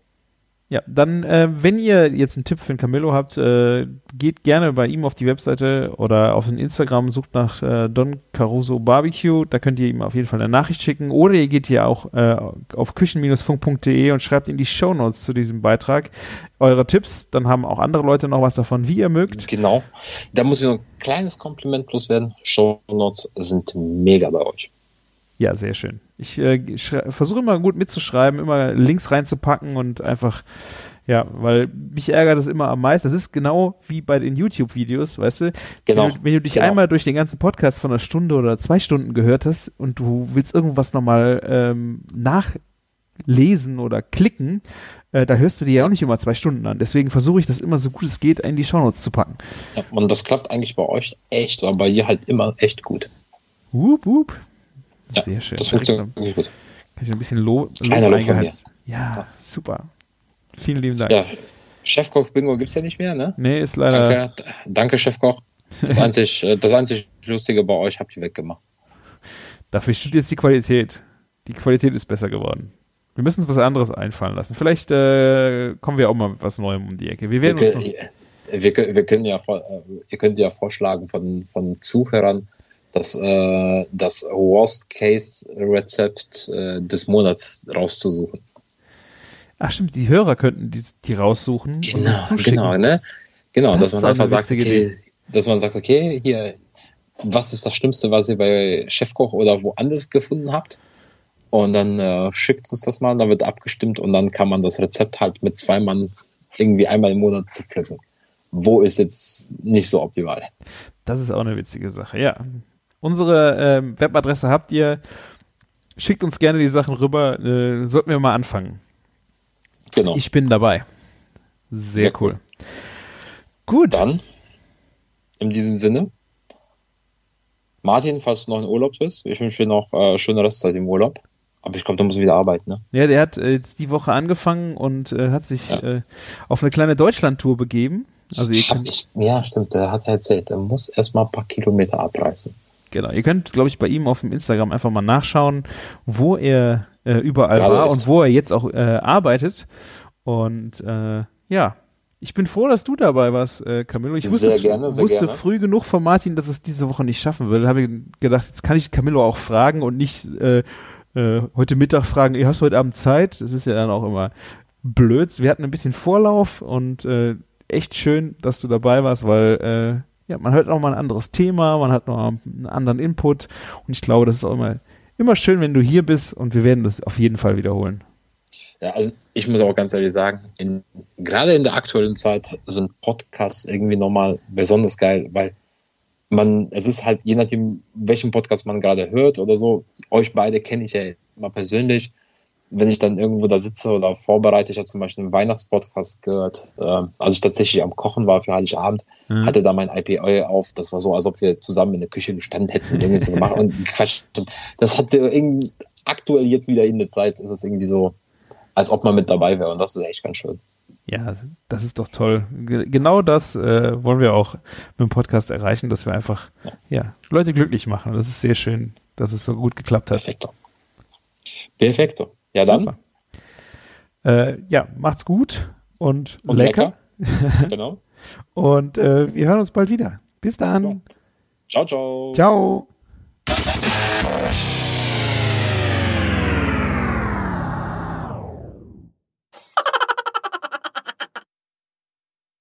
Ja, dann, äh, wenn ihr jetzt einen Tipp für den Camillo habt, äh, geht gerne bei ihm auf die Webseite oder auf den Instagram, sucht nach äh, Don Caruso Barbecue, da könnt ihr ihm auf jeden Fall eine Nachricht schicken oder ihr geht hier auch äh, auf küchen-funk.de und schreibt in die Shownotes zu diesem Beitrag eure Tipps, dann haben auch andere Leute noch was davon, wie ihr mögt. Genau. Da muss ich noch ein kleines Kompliment loswerden. Show Notes sind mega bei euch. Ja, sehr schön. Ich äh, versuche immer gut mitzuschreiben, immer Links reinzupacken und einfach, ja, weil mich ärgert es immer am meisten. Das ist genau wie bei den YouTube-Videos, weißt du? Genau. Wenn du, wenn du dich genau. einmal durch den ganzen Podcast von einer Stunde oder zwei Stunden gehört hast und du willst irgendwas nochmal ähm, nachlesen oder klicken, äh, da hörst du dir ja auch nicht immer zwei Stunden an. Deswegen versuche ich das immer so gut es geht in die Shownotes zu packen. Ja, und das klappt eigentlich bei euch echt, aber bei ihr halt immer echt gut. Wup, wup. Ja, Sehr schön. Das funktioniert gut. Kann ich ein bisschen Lob, Lob eingeheizt. Ja, super. Vielen lieben Dank. Ja, Chefkoch Bingo gibt's ja nicht mehr, ne? Nee, ist leider. Danke, danke Chefkoch. Das einzig, äh, das einzig Lustige bei euch habt ihr weggemacht. Dafür stimmt jetzt die Qualität. Die Qualität ist besser geworden. Wir müssen uns was anderes einfallen lassen. Vielleicht äh, kommen wir auch mal mit was Neuem um die Ecke. Wir Wir, werden uns können- wir, wir können ja, äh, ihr könnt ja vorschlagen von, von Zuhörern, das, äh, das Worst-Case-Rezept äh, des Monats rauszusuchen. ach stimmt, die Hörer könnten die, die raussuchen Genau, genau, ne? Genau, Das dass man einfach sagt, okay, Idee. dass man sagt, okay, hier, was ist das Schlimmste, was ihr bei Chefkoch oder woanders gefunden habt? Und dann äh, schickt uns das mal, dann wird abgestimmt und dann kann man das Rezept halt mit zwei Mann irgendwie einmal im Monat zu pflücken. Wo ist jetzt nicht so optimal? Das ist auch eine witzige Sache, ja. Unsere ähm, Webadresse habt ihr. Schickt uns gerne die Sachen rüber. Äh, sollten wir mal anfangen. Genau. Ich bin dabei. Sehr, Sehr cool. Gut. Dann, in diesem Sinne, Martin, falls du noch in Urlaub bist, ich wünsche dir noch äh, schöne Restzeit im Urlaub. Aber ich glaube, du musst wieder arbeiten, ne? Ja, der hat äh, jetzt die Woche angefangen und äh, hat sich Ja. äh, auf eine kleine Deutschland-Tour begeben. Also ihr ich, ja, stimmt, der hat erzählt, er muss erstmal ein paar Kilometer abreißen. Genau, ihr könnt, glaube ich, bei ihm auf dem Instagram einfach mal nachschauen, wo er äh, überall Gerade war ist. und wo er jetzt auch äh, arbeitet. Und äh, ja, ich bin froh, dass du dabei warst, äh, Camillo. Ich Sehr wusste, gerne, sehr wusste gerne. früh genug von Martin, dass es diese Woche nicht schaffen will. Da habe ich gedacht, jetzt kann ich Camillo auch fragen und nicht äh, äh, heute Mittag fragen, ihr hast heute Abend Zeit. Das ist ja dann auch immer blöd. Wir hatten ein bisschen Vorlauf und äh, echt schön, dass du dabei warst, weil äh, ja, man hört auch mal ein anderes Thema, man hat noch einen anderen Input und ich glaube, das ist auch immer, immer schön, wenn du hier bist und wir werden das auf jeden Fall wiederholen. Ja, also ich muss auch ganz ehrlich sagen, in, gerade in der aktuellen Zeit sind Podcasts irgendwie nochmal besonders geil, weil man, es ist halt je nachdem, welchen Podcast man gerade hört oder so, euch beide kenne ich ja immer persönlich. Wenn ich dann irgendwo da sitze oder vorbereite, ich habe zum Beispiel einen Weihnachtspodcast gehört, äh, als ich tatsächlich am Kochen war für Heiligabend, Mhm. hatte da mein IPA auf. Das war so, als ob wir zusammen in der Küche gestanden hätten und irgendwas gemacht und Quatsch. Das hatte irgendwie aktuell jetzt wieder in der Zeit, ist es irgendwie so, als ob man mit dabei wäre und das ist echt ganz schön. Ja, das ist doch toll. Ge- Genau das äh, wollen wir auch mit dem Podcast erreichen, dass wir einfach ja, Leute glücklich machen. Das ist sehr schön, dass es so gut geklappt hat. Perfekto. Perfekto. Ja, dann. Äh, ja, macht's gut und, Und lecker. lecker. Genau. Und äh, wir hören uns bald wieder. Bis dann. Ciao, ciao. Ciao.